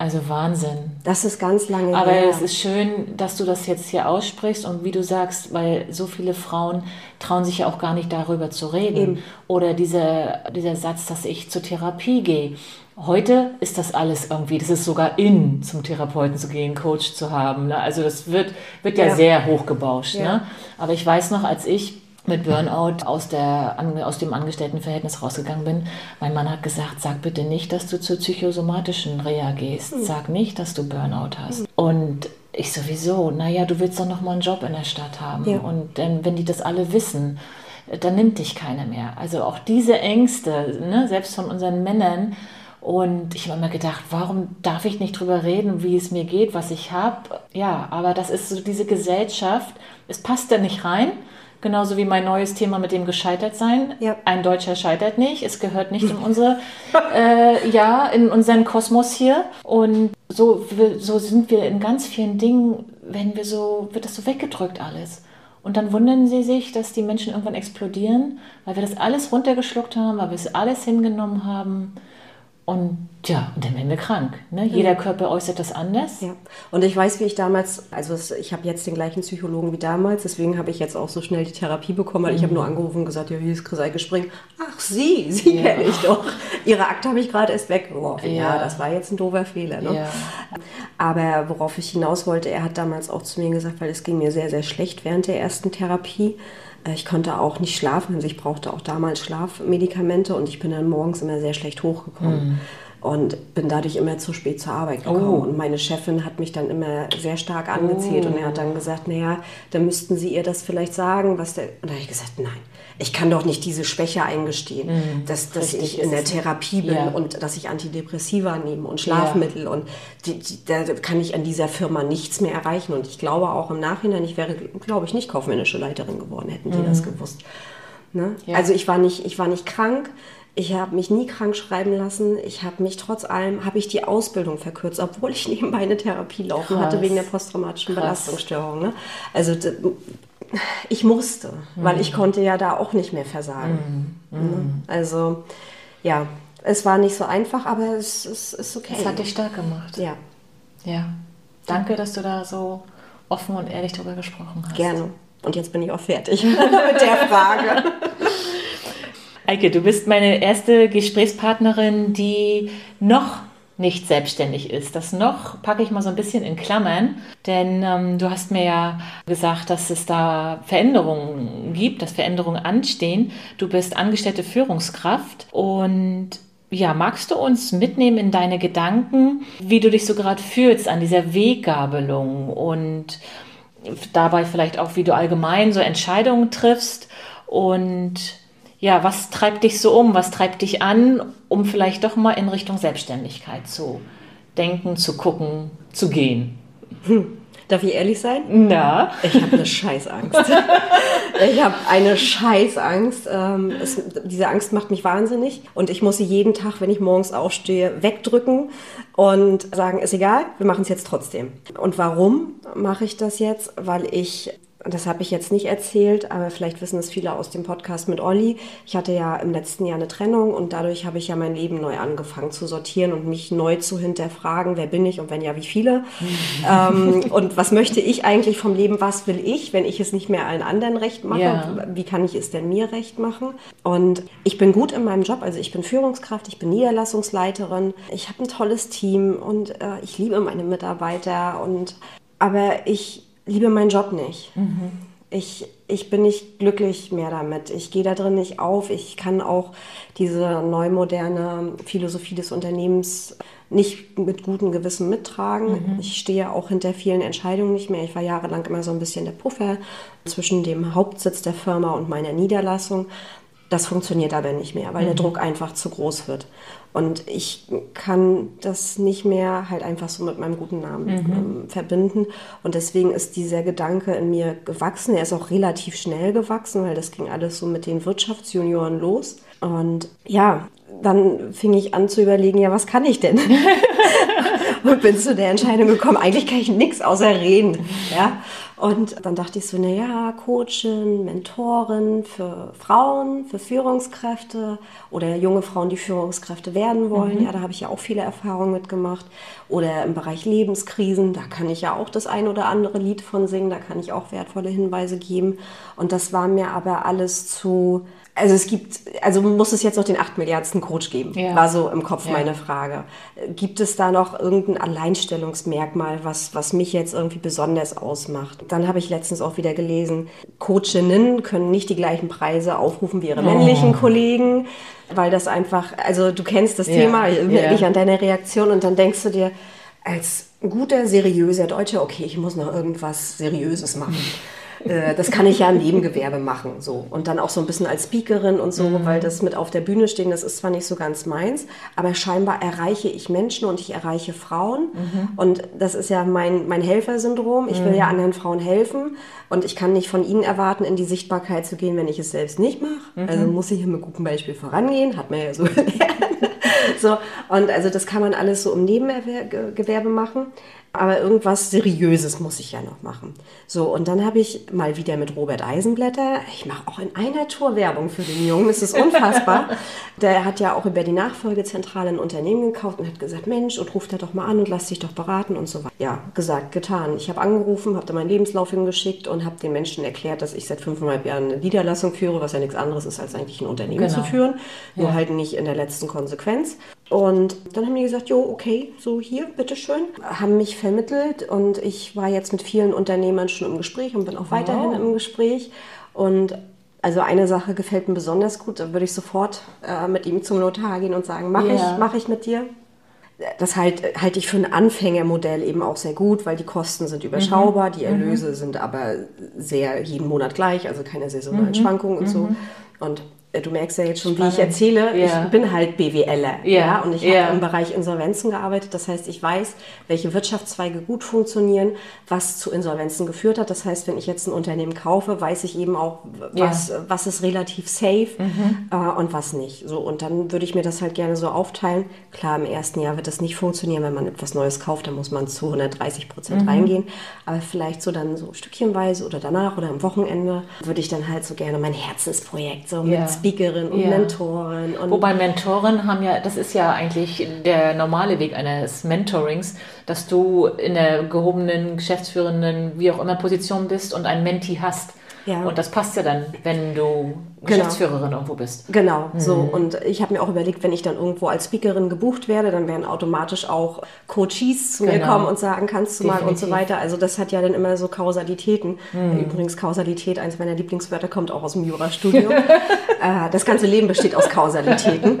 Also Wahnsinn. Das ist ganz lange Aber her. es ist schön, dass du das jetzt hier aussprichst und wie du sagst, weil so viele Frauen trauen sich ja auch gar nicht darüber zu reden. Eben. Oder dieser, dieser Satz, dass ich zur Therapie gehe. Heute ist das alles irgendwie, das ist sogar in, zum Therapeuten zu gehen, Coach zu haben. Ne? Also das wird, wird ja, ja sehr hochgebauscht. Ja. Ne? Aber ich weiß noch, als ich mit Burnout aus, der, aus dem Angestelltenverhältnis rausgegangen bin. Mein Mann hat gesagt, sag bitte nicht, dass du zur psychosomatischen Reha gehst. Hm. Sag nicht, dass du Burnout hast. Und ich sowieso, naja, du willst doch noch mal einen Job in der Stadt haben. Ja. Und dann, wenn die das alle wissen, dann nimmt dich keiner mehr. Also auch diese Ängste, ne, selbst von unseren Männern, und ich habe immer gedacht, warum darf ich nicht drüber reden, wie es mir geht, was ich habe? Ja, aber das ist so diese Gesellschaft, es passt da nicht rein. Genauso wie mein neues Thema mit dem Gescheitertsein. Ja. Ein Deutscher scheitert nicht. Es gehört nicht in unsere, äh, ja, in unseren Kosmos hier. Und so, so sind wir in ganz vielen Dingen, wenn wir so, wird das so weggedrückt alles. Und dann wundern sie sich, dass die Menschen irgendwann explodieren, weil wir das alles runtergeschluckt haben, weil wir es alles hingenommen haben. Und ja, und dann werden wir krank. Ne? Jeder mhm. Körper äußert das anders. Ja. Und ich weiß, wie ich damals, also ich habe jetzt den gleichen Psychologen wie damals, deswegen habe ich jetzt auch so schnell die Therapie bekommen, weil mhm. ich habe nur angerufen und gesagt, ja, hier ist Chris Gespring. Ach, Sie, Sie ja. kenne ich doch. Ihre Akte habe ich gerade erst weggeworfen. Ja. ja. das war jetzt ein doofer Fehler. Ne? Ja. Aber worauf ich hinaus wollte, er hat damals auch zu mir gesagt, weil es ging mir sehr, sehr schlecht während der ersten Therapie. Äh, ich konnte auch nicht schlafen, also ich brauchte auch damals Schlafmedikamente und ich bin dann morgens immer sehr schlecht hochgekommen. Mhm. Und bin dadurch immer zu spät zur Arbeit gekommen. Oh. Und meine Chefin hat mich dann immer sehr stark angezählt oh. und er hat dann gesagt, naja, dann müssten Sie ihr das vielleicht sagen, was der. Und da habe ich gesagt, nein, ich kann doch nicht diese Schwäche eingestehen, mhm. dass, dass ich in der Therapie bin ja. und dass ich Antidepressiva nehme und Schlafmittel ja. und die, die, da kann ich an dieser Firma nichts mehr erreichen. Und ich glaube auch im Nachhinein, ich wäre, glaube ich, nicht kaufmännische Leiterin geworden, hätten die mhm. das gewusst. Ne? Ja. Also ich war nicht, ich war nicht krank. Ich habe mich nie krank schreiben lassen. Ich habe mich trotz allem, habe ich die Ausbildung verkürzt, obwohl ich nebenbei eine Therapie laufen Krass. hatte wegen der posttraumatischen Krass. Belastungsstörung. Ne? Also ich musste, mhm. weil ich mhm. konnte ja da auch nicht mehr versagen. Mhm. mhm. Also ja, es war nicht so einfach, aber es, es ist okay. Es hat dich stark gemacht. Ja. Ja. Danke, dass du da so offen und ehrlich darüber gesprochen hast. Gerne. Und jetzt bin ich auch fertig mit der Frage. Eike, du bist meine erste Gesprächspartnerin, die noch nicht selbstständig ist. Das noch packe ich mal so ein bisschen in Klammern, denn ähm, du hast mir ja gesagt, dass es da Veränderungen gibt, dass Veränderungen anstehen. Du bist angestellte Führungskraft und ja, magst du uns mitnehmen in deine Gedanken, wie du dich so gerade fühlst an dieser Weggabelung und dabei vielleicht auch, wie du allgemein so Entscheidungen triffst und ja, was treibt dich so um? Was treibt dich an, um vielleicht doch mal in Richtung Selbstständigkeit zu denken, zu gucken, zu gehen? Hm. Darf ich ehrlich sein? Na? Ich habe eine Scheißangst. ich habe eine Scheißangst. Ähm, es, diese Angst macht mich wahnsinnig und ich muss sie jeden Tag, wenn ich morgens aufstehe, wegdrücken und sagen, ist egal, wir machen es jetzt trotzdem. Und warum mache ich das jetzt? Weil ich das habe ich jetzt nicht erzählt, aber vielleicht wissen es viele aus dem Podcast mit Olli. Ich hatte ja im letzten Jahr eine Trennung und dadurch habe ich ja mein Leben neu angefangen zu sortieren und mich neu zu hinterfragen, wer bin ich und wenn ja, wie viele. ähm, und was möchte ich eigentlich vom Leben? Was will ich, wenn ich es nicht mehr allen anderen recht mache? Ja. Wie kann ich es denn mir recht machen? Und ich bin gut in meinem Job, also ich bin Führungskraft, ich bin Niederlassungsleiterin, ich habe ein tolles Team und äh, ich liebe meine Mitarbeiter und aber ich liebe meinen Job nicht. Mhm. Ich, ich bin nicht glücklich mehr damit. Ich gehe da drin nicht auf. Ich kann auch diese neumoderne Philosophie des Unternehmens nicht mit gutem Gewissen mittragen. Mhm. Ich stehe auch hinter vielen Entscheidungen nicht mehr. Ich war jahrelang immer so ein bisschen der Puffer zwischen dem Hauptsitz der Firma und meiner Niederlassung. Das funktioniert aber nicht mehr, weil mhm. der Druck einfach zu groß wird. Und ich kann das nicht mehr halt einfach so mit meinem guten Namen mhm. ähm, verbinden. Und deswegen ist dieser Gedanke in mir gewachsen. Er ist auch relativ schnell gewachsen, weil das ging alles so mit den Wirtschaftsjunioren los. Und ja, dann fing ich an zu überlegen, ja, was kann ich denn? und bin zu der Entscheidung gekommen, eigentlich kann ich nichts außer reden. Ja? Und dann dachte ich so, naja, Coachin, Mentorin für Frauen, für Führungskräfte oder junge Frauen, die Führungskräfte werden wollen. Mhm. Ja, da habe ich ja auch viele Erfahrungen mitgemacht. Oder im Bereich Lebenskrisen, da kann ich ja auch das ein oder andere Lied von singen, da kann ich auch wertvolle Hinweise geben. Und das war mir aber alles zu also es gibt, also muss es jetzt noch den 8 Milliardsten Coach geben? Ja. War so im Kopf ja. meine Frage. Gibt es da noch irgendein Alleinstellungsmerkmal, was, was mich jetzt irgendwie besonders ausmacht? Dann habe ich letztens auch wieder gelesen, Coachinnen können nicht die gleichen Preise aufrufen wie ihre oh. männlichen Kollegen, weil das einfach, also du kennst das ja. Thema, ich an deiner Reaktion und dann denkst du dir, als guter, seriöser Deutscher, okay, ich muss noch irgendwas Seriöses machen. Äh, das kann ich ja im Nebengewerbe machen. So. Und dann auch so ein bisschen als Speakerin und so, mhm. weil das mit auf der Bühne stehen, das ist zwar nicht so ganz meins, aber scheinbar erreiche ich Menschen und ich erreiche Frauen. Mhm. Und das ist ja mein, mein Helfersyndrom. Ich will ja mhm. anderen Frauen helfen und ich kann nicht von ihnen erwarten, in die Sichtbarkeit zu gehen, wenn ich es selbst nicht mache. Mhm. Also muss ich hier mit gutem Beispiel vorangehen, hat man ja so gelernt. so, und also das kann man alles so im Nebengewerbe machen. Aber irgendwas Seriöses muss ich ja noch machen. So, und dann habe ich mal wieder mit Robert Eisenblätter, ich mache auch in einer Tour Werbung für den Jungen, das ist unfassbar. Der hat ja auch über die Nachfolgezentrale ein Unternehmen gekauft und hat gesagt, Mensch, und ruft er doch mal an und lass dich doch beraten und so weiter. Ja, gesagt, getan. Ich habe angerufen, habe da meinen Lebenslauf hingeschickt und habe den Menschen erklärt, dass ich seit fünfeinhalb Jahren eine Niederlassung führe, was ja nichts anderes ist, als eigentlich ein Unternehmen genau. zu führen. Nur ja. halt nicht in der letzten Konsequenz. Und dann haben die gesagt, jo, okay, so hier, bitteschön. Haben mich vermittelt und ich war jetzt mit vielen Unternehmern schon im Gespräch und bin auch weiterhin oh. im Gespräch. Und also eine Sache gefällt mir besonders gut, da würde ich sofort äh, mit ihm zum Notar gehen und sagen, mache yeah. ich, mache ich mit dir. Das halt, halte ich für ein Anfängermodell eben auch sehr gut, weil die Kosten sind überschaubar, mhm. die Erlöse mhm. sind aber sehr jeden Monat gleich, also keine saisonalen mhm. Schwankungen und so. Mhm. Und du merkst ja jetzt schon, Spannend. wie ich erzähle, ja. ich bin halt BWLer ja. ja und ich ja. habe im Bereich Insolvenzen gearbeitet. Das heißt, ich weiß, welche Wirtschaftszweige gut funktionieren, was zu Insolvenzen geführt hat. Das heißt, wenn ich jetzt ein Unternehmen kaufe, weiß ich eben auch, was, was ist relativ safe mhm. äh, und was nicht. So, und dann würde ich mir das halt gerne so aufteilen. Klar, im ersten Jahr wird das nicht funktionieren, wenn man etwas Neues kauft, dann muss man zu 130 Prozent mhm. reingehen. Aber vielleicht so dann so stückchenweise oder danach oder am Wochenende würde ich dann halt so gerne mein Herzensprojekt so mit Speakerin und ja. Mentorin. Und Wobei Mentoren haben ja, das ist ja eigentlich der normale Weg eines Mentorings, dass du in der gehobenen, geschäftsführenden, wie auch immer Position bist und einen Menti hast. Ja. Und das passt ja dann, wenn du. Geschäftsführerin genau. irgendwo bist. Genau, mhm. so. Und ich habe mir auch überlegt, wenn ich dann irgendwo als Speakerin gebucht werde, dann werden automatisch auch Coaches zu genau. mir kommen und sagen, kannst du Definitiv. mal und so weiter. Also das hat ja dann immer so Kausalitäten. Mhm. Übrigens Kausalität, eins meiner Lieblingswörter, kommt auch aus dem Jurastudium. äh, das ganze Leben besteht aus Kausalitäten.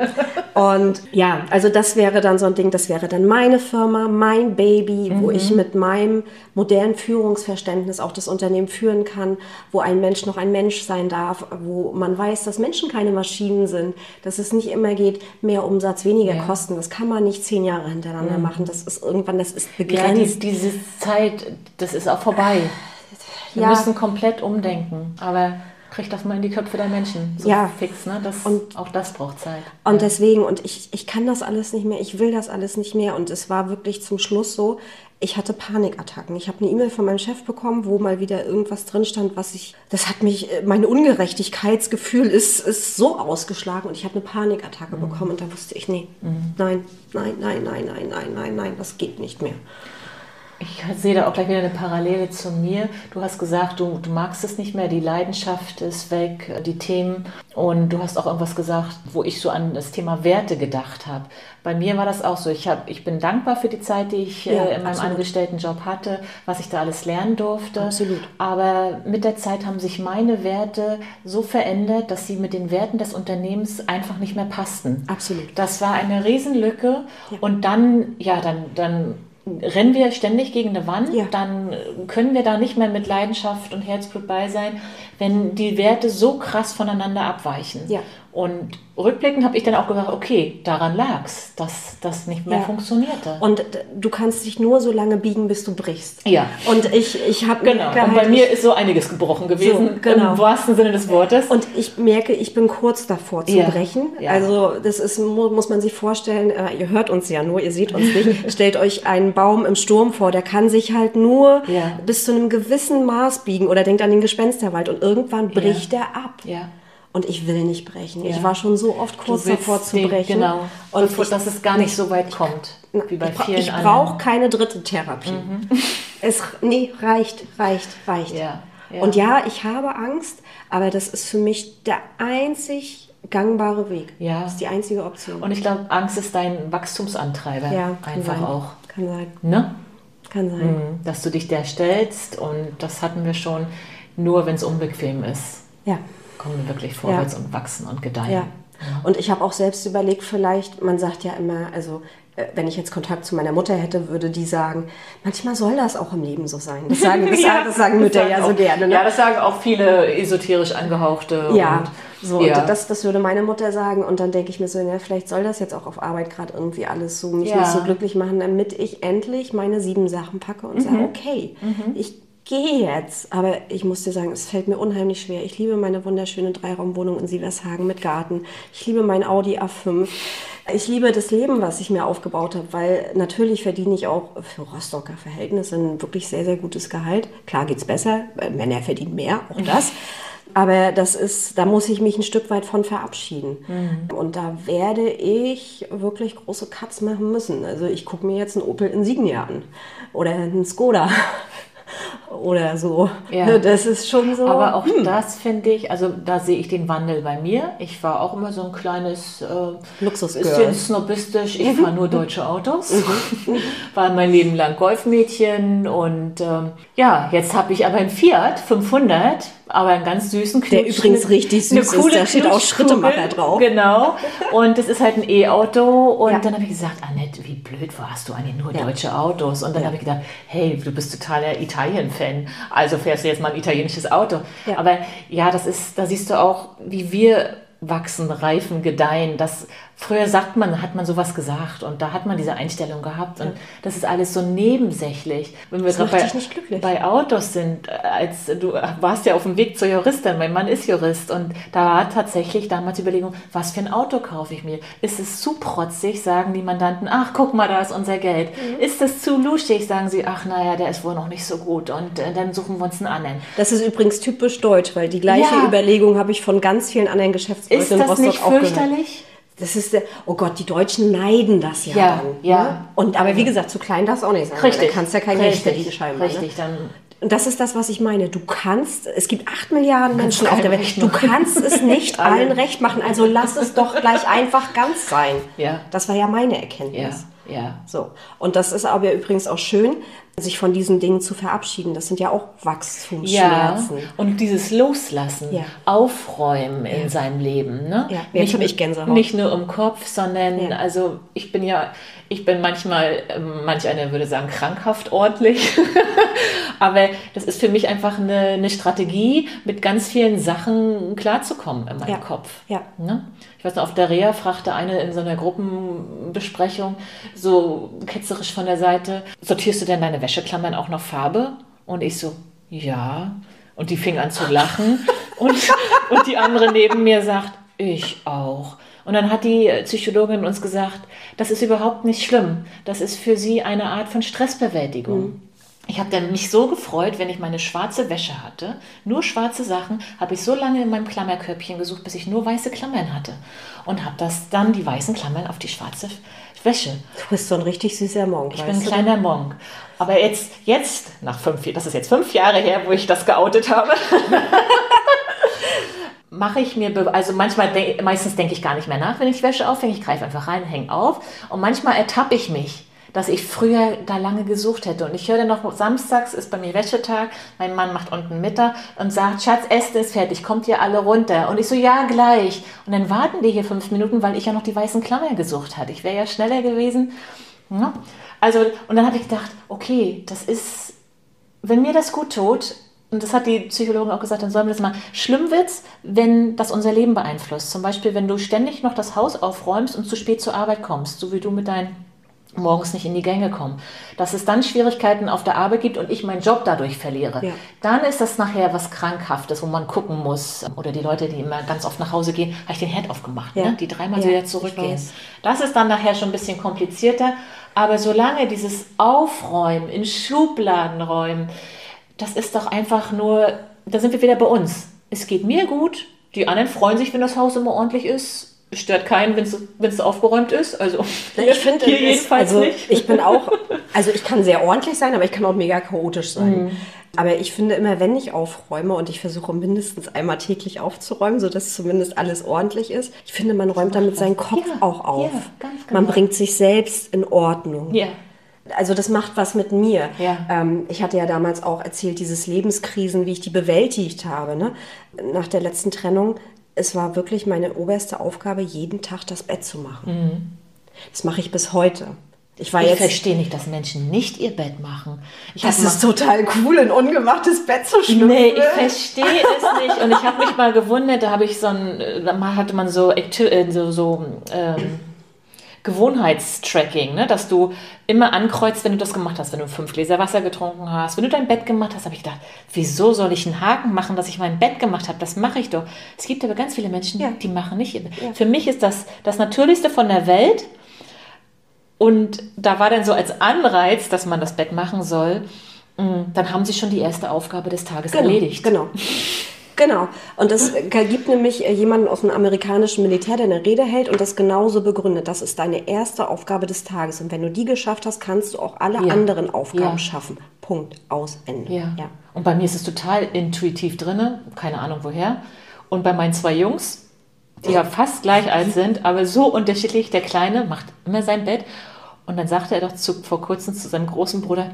Und ja, also das wäre dann so ein Ding, das wäre dann meine Firma, mein Baby, mhm. wo ich mit meinem modernen Führungsverständnis auch das Unternehmen führen kann, wo ein Mensch noch ein Mensch sein darf, wo man man weiß, dass Menschen keine Maschinen sind, dass es nicht immer geht, mehr Umsatz, weniger ja. Kosten. Das kann man nicht zehn Jahre hintereinander mhm. machen. Das ist irgendwann, das ist begrenzt. Ja, die, diese Zeit, das ist auch vorbei. Wir ja. müssen komplett umdenken. Aber kriegt das mal in die Köpfe der Menschen so ja. fix, ne? Das, und auch das braucht Zeit. Und ja. deswegen, und ich, ich kann das alles nicht mehr, ich will das alles nicht mehr. Und es war wirklich zum Schluss so, ich hatte Panikattacken. Ich habe eine E-Mail von meinem Chef bekommen, wo mal wieder irgendwas drin stand, was ich, das hat mich, äh, mein Ungerechtigkeitsgefühl ist, ist so ausgeschlagen und ich habe eine Panikattacke mhm. bekommen und da wusste ich, nee, mhm. nein, nein, nein, nein, nein, nein, nein, nein, das geht nicht mehr. Ich sehe da auch gleich wieder eine Parallele zu mir. Du hast gesagt, du, du magst es nicht mehr, die Leidenschaft ist weg, die Themen. Und du hast auch irgendwas gesagt, wo ich so an das Thema Werte gedacht habe. Bei mir war das auch so. Ich, hab, ich bin dankbar für die Zeit, die ich ja, äh, in meinem absolut. Angestelltenjob hatte, was ich da alles lernen durfte. Absolut. Aber mit der Zeit haben sich meine Werte so verändert, dass sie mit den Werten des Unternehmens einfach nicht mehr passten. Absolut. Das war eine Riesenlücke. Ja. Und dann, ja, dann, dann rennen wir ständig gegen eine Wand, ja. dann können wir da nicht mehr mit Leidenschaft und Herzblut bei sein, wenn die Werte so krass voneinander abweichen. Ja. Und rückblickend habe ich dann auch gesagt, okay, daran lag es, dass das nicht mehr ja. funktionierte. Und du kannst dich nur so lange biegen, bis du brichst. Ja. Und ich, ich habe genau. Und bei mir ist so einiges gebrochen gewesen, so, genau. im wahrsten Sinne des Wortes. Und ich merke, ich bin kurz davor zu ja. brechen. Ja. Also das ist, muss man sich vorstellen, äh, ihr hört uns ja nur, ihr seht uns nicht. Stellt euch einen Baum im Sturm vor, der kann sich halt nur bis zu einem gewissen Maß biegen oder denkt an den Gespensterwald und irgendwann bricht er ab. Ja und ich will nicht brechen. Ja. Ich war schon so oft kurz davor zu den, brechen. Genau. Und Bevor, ich, dass es gar nicht so weit kommt, wie bei vielen Ich brauche keine dritte Therapie. Mhm. Es, nee, reicht, reicht, reicht. Ja, ja. Und ja, ich habe Angst, aber das ist für mich der einzig gangbare Weg. Ja. Das ist die einzige Option. Und ich glaube, Angst ist dein Wachstumsantreiber. Ja, einfach sein. auch. Kann sein. Ne? Kann sein. Mhm. Dass du dich der stellst und das hatten wir schon, nur wenn es unbequem ist. Ja kommen wir wirklich vorwärts ja. und wachsen und gedeihen. Ja. Und ich habe auch selbst überlegt, vielleicht, man sagt ja immer, also äh, wenn ich jetzt Kontakt zu meiner Mutter hätte, würde die sagen, manchmal soll das auch im Leben so sein. Das sagen, das, ja, das sagen Mütter das sagen ja so gerne. Ne? Ja, das sagen auch viele esoterisch angehauchte. Ja, so, ja. und das, das würde meine Mutter sagen. Und dann denke ich mir so, ja, vielleicht soll das jetzt auch auf Arbeit gerade irgendwie alles so mich ja. nicht so glücklich machen, damit ich endlich meine sieben Sachen packe und mhm. sage, okay, mhm. ich gehe jetzt. Aber ich muss dir sagen, es fällt mir unheimlich schwer. Ich liebe meine wunderschöne Dreiraumwohnung in Sievershagen mit Garten. Ich liebe mein Audi A5. Ich liebe das Leben, was ich mir aufgebaut habe, weil natürlich verdiene ich auch für Rostocker Verhältnisse ein wirklich sehr, sehr gutes Gehalt. Klar geht es besser, Männer verdienen mehr, auch das. Aber das ist, da muss ich mich ein Stück weit von verabschieden. Mhm. Und da werde ich wirklich große Cuts machen müssen. Also ich gucke mir jetzt einen Opel Insignia an oder einen Skoda oder so. Ja. Ne, das ist schon so. Aber auch hm. das finde ich, also da sehe ich den Wandel bei mir. Ich war auch immer so ein kleines äh, bisschen snobistisch. Ich fahre nur deutsche Autos. War mein Leben lang Golfmädchen und ähm, ja, jetzt habe ich aber ein Fiat 500 aber einen ganz süßen Knutsch. Der übrigens richtig süß ist, da steht auch Schrittemacher drauf. Genau. Und es ist halt ein E-Auto. Und ja. dann habe ich gesagt, Annette, wie blöd warst du eigentlich nur ja. deutsche Autos? Und dann ja. habe ich gedacht, hey, du bist totaler Italien-Fan. Also fährst du jetzt mal ein italienisches Auto. Aber ja, das ist, da siehst du auch, wie wir wachsen, reifen, gedeihen. Das Früher sagt man, hat man sowas gesagt und da hat man diese Einstellung gehabt und das ist alles so nebensächlich. Wenn wir gerade bei, bei, Autos sind, als du warst ja auf dem Weg zur Juristin, mein Mann ist Jurist und da war tatsächlich damals die Überlegung, was für ein Auto kaufe ich mir? Ist es zu protzig, sagen die Mandanten, ach guck mal, da ist unser Geld. Mhm. Ist es zu luschig, sagen sie, ach naja, der ist wohl noch nicht so gut und äh, dann suchen wir uns einen anderen. Das ist übrigens typisch deutsch, weil die gleiche ja. Überlegung habe ich von ganz vielen anderen Geschäftsleuten in Rostock auch gehört. Ist das nicht fürchterlich? Das ist der, oh Gott, die Deutschen neiden das ja, ja dann. Ja. Ne? Und, aber wie gesagt, zu klein darf es auch nicht sein. Richtig. Du kannst ja kein Geld verdienen scheinbar. Ne? Richtig, ne? dann und das ist das, was ich meine. Du kannst, es gibt acht Milliarden Menschen auf der Welt. Du kannst es nicht allen recht machen. Also lass es doch gleich einfach ganz sein. Ja. Das war ja meine Erkenntnis. Ja. Ja. So. Und das ist aber übrigens auch schön, sich von diesen Dingen zu verabschieden. Das sind ja auch Wachstumsschmerzen. Ja, und dieses Loslassen, ja. Aufräumen in ja. seinem Leben. Ne? Ja, nicht, ich Gänsehaut. nicht nur im Kopf, sondern also ich bin ja, ich bin manchmal, ähm, manch einer würde sagen, krankhaft ordentlich. Aber das ist für mich einfach eine, eine Strategie, mit ganz vielen Sachen klarzukommen in meinem. Kopf. Ja. Ne? Ich weiß noch, auf der Reha fragte eine in so einer Gruppenbesprechung so ketzerisch von der Seite, sortierst du denn deine Wäscheklammern auch nach Farbe? Und ich so, ja. Und die fing an zu lachen. und, und die andere neben mir sagt, ich auch. Und dann hat die Psychologin uns gesagt, das ist überhaupt nicht schlimm. Das ist für sie eine Art von Stressbewältigung. Ich habe dann mich so gefreut, wenn ich meine schwarze Wäsche hatte, nur schwarze Sachen, habe ich so lange in meinem Klammerkörbchen gesucht, bis ich nur weiße Klammern hatte. Und habe das dann, die weißen Klammern, auf die schwarze Wäsche. Du bist so ein richtig süßer Monk. Ich bin ein kleiner Monk. Aber jetzt, jetzt, nach fünf, das ist jetzt fünf Jahre her, wo ich das geoutet habe, mache ich mir, also manchmal, meistens denke ich gar nicht mehr nach, wenn ich Wäsche aufhänge. Ich greife einfach rein, hänge auf. Und manchmal ertappe ich mich, dass ich früher da lange gesucht hätte. Und ich höre dann noch, samstags ist bei mir Wäschetag, mein Mann macht unten Mittag und sagt, Schatz, Essen ist fertig, kommt ihr alle runter? Und ich so, ja, gleich. Und dann warten die hier fünf Minuten, weil ich ja noch die weißen Klammern gesucht hatte. Ich wäre ja schneller gewesen. Ja. Also, und dann habe ich gedacht, okay, das ist, wenn mir das gut tut, und das hat die Psychologin auch gesagt, dann sollen wir das mal. Schlimm wird's, wenn das unser Leben beeinflusst. Zum Beispiel, wenn du ständig noch das Haus aufräumst und zu spät zur Arbeit kommst, so wie du mit deinen morgens nicht in die Gänge kommen. Dass es dann Schwierigkeiten auf der Arbeit gibt und ich meinen Job dadurch verliere. Ja. Dann ist das nachher was Krankhaftes, wo man gucken muss. Oder die Leute, die immer ganz oft nach Hause gehen, habe ich den Herd aufgemacht, Ja. ne? die dreimal Ja, wieder zurückgehen. Das ist dann nachher schon ein bisschen komplizierter. Aber solange dieses Aufräumen, in Schubladen räumen, das ist doch einfach nur, da sind wir wieder bei uns. Es geht mir gut, die anderen freuen sich, wenn das Haus immer ordentlich ist. Stört keinen, wenn es aufgeräumt ist. Also Ich finde, hier jedenfalls also nicht. ich bin auch, also ich kann sehr ordentlich sein, aber ich kann auch mega chaotisch sein. Mhm. Aber ich finde immer, wenn ich aufräume und ich versuche mindestens einmal täglich aufzuräumen, sodass zumindest alles ordentlich ist, ich finde, man räumt damit seinen Kopf Ja, auch auf. ja, ganz Man genau. bringt sich selbst in Ordnung. Ja. Also das macht was mit mir. Ja. Ähm, ich hatte ja damals auch erzählt, dieses Lebenskrisen, wie ich die bewältigt habe. Ne? Nach der letzten Trennung, es war wirklich meine oberste Aufgabe, jeden Tag das Bett zu machen. Das mache ich bis heute. Ich Ich verstehe nicht, dass Menschen nicht ihr Bett machen. Ich Das ist total cool, ein ungemachtes Bett zu schlüpfen. Nee, ich verstehe es nicht. Und ich habe mich mal gewundert, da habe ich so ein, da hatte man so, äh, so, so ähm, Gewohnheitstracking, ne? dass du immer ankreuzt, wenn du das gemacht hast, wenn du fünf Gläser Wasser getrunken hast, wenn du dein Bett gemacht hast, habe ich gedacht, wieso soll ich einen Haken machen, dass ich mein Bett gemacht habe? Das mache ich doch. Es gibt aber ganz viele Menschen, Ja. die machen nicht Bett. Für mich ist das das Natürlichste von der Welt. Und da war dann so als Anreiz, dass man das Bett machen soll, mh, dann haben sie schon die erste Aufgabe des Tages Genau, erledigt. Genau. Genau. Und es gibt nämlich äh, jemanden aus dem amerikanischen Militär, der eine Rede hält und das genauso begründet. Das ist deine erste Aufgabe des Tages. Und wenn du die geschafft hast, kannst du auch alle Ja. anderen Aufgaben Ja. schaffen. Punkt. Aus. Ende. Ja. Und bei mir ist es total intuitiv drinne, keine Ahnung woher. Und bei meinen zwei Jungs, die ja fast gleich alt sind, aber so unterschiedlich, der Kleine macht immer sein Bett. Und dann sagte er doch zu, vor kurzem zu seinem großen Bruder,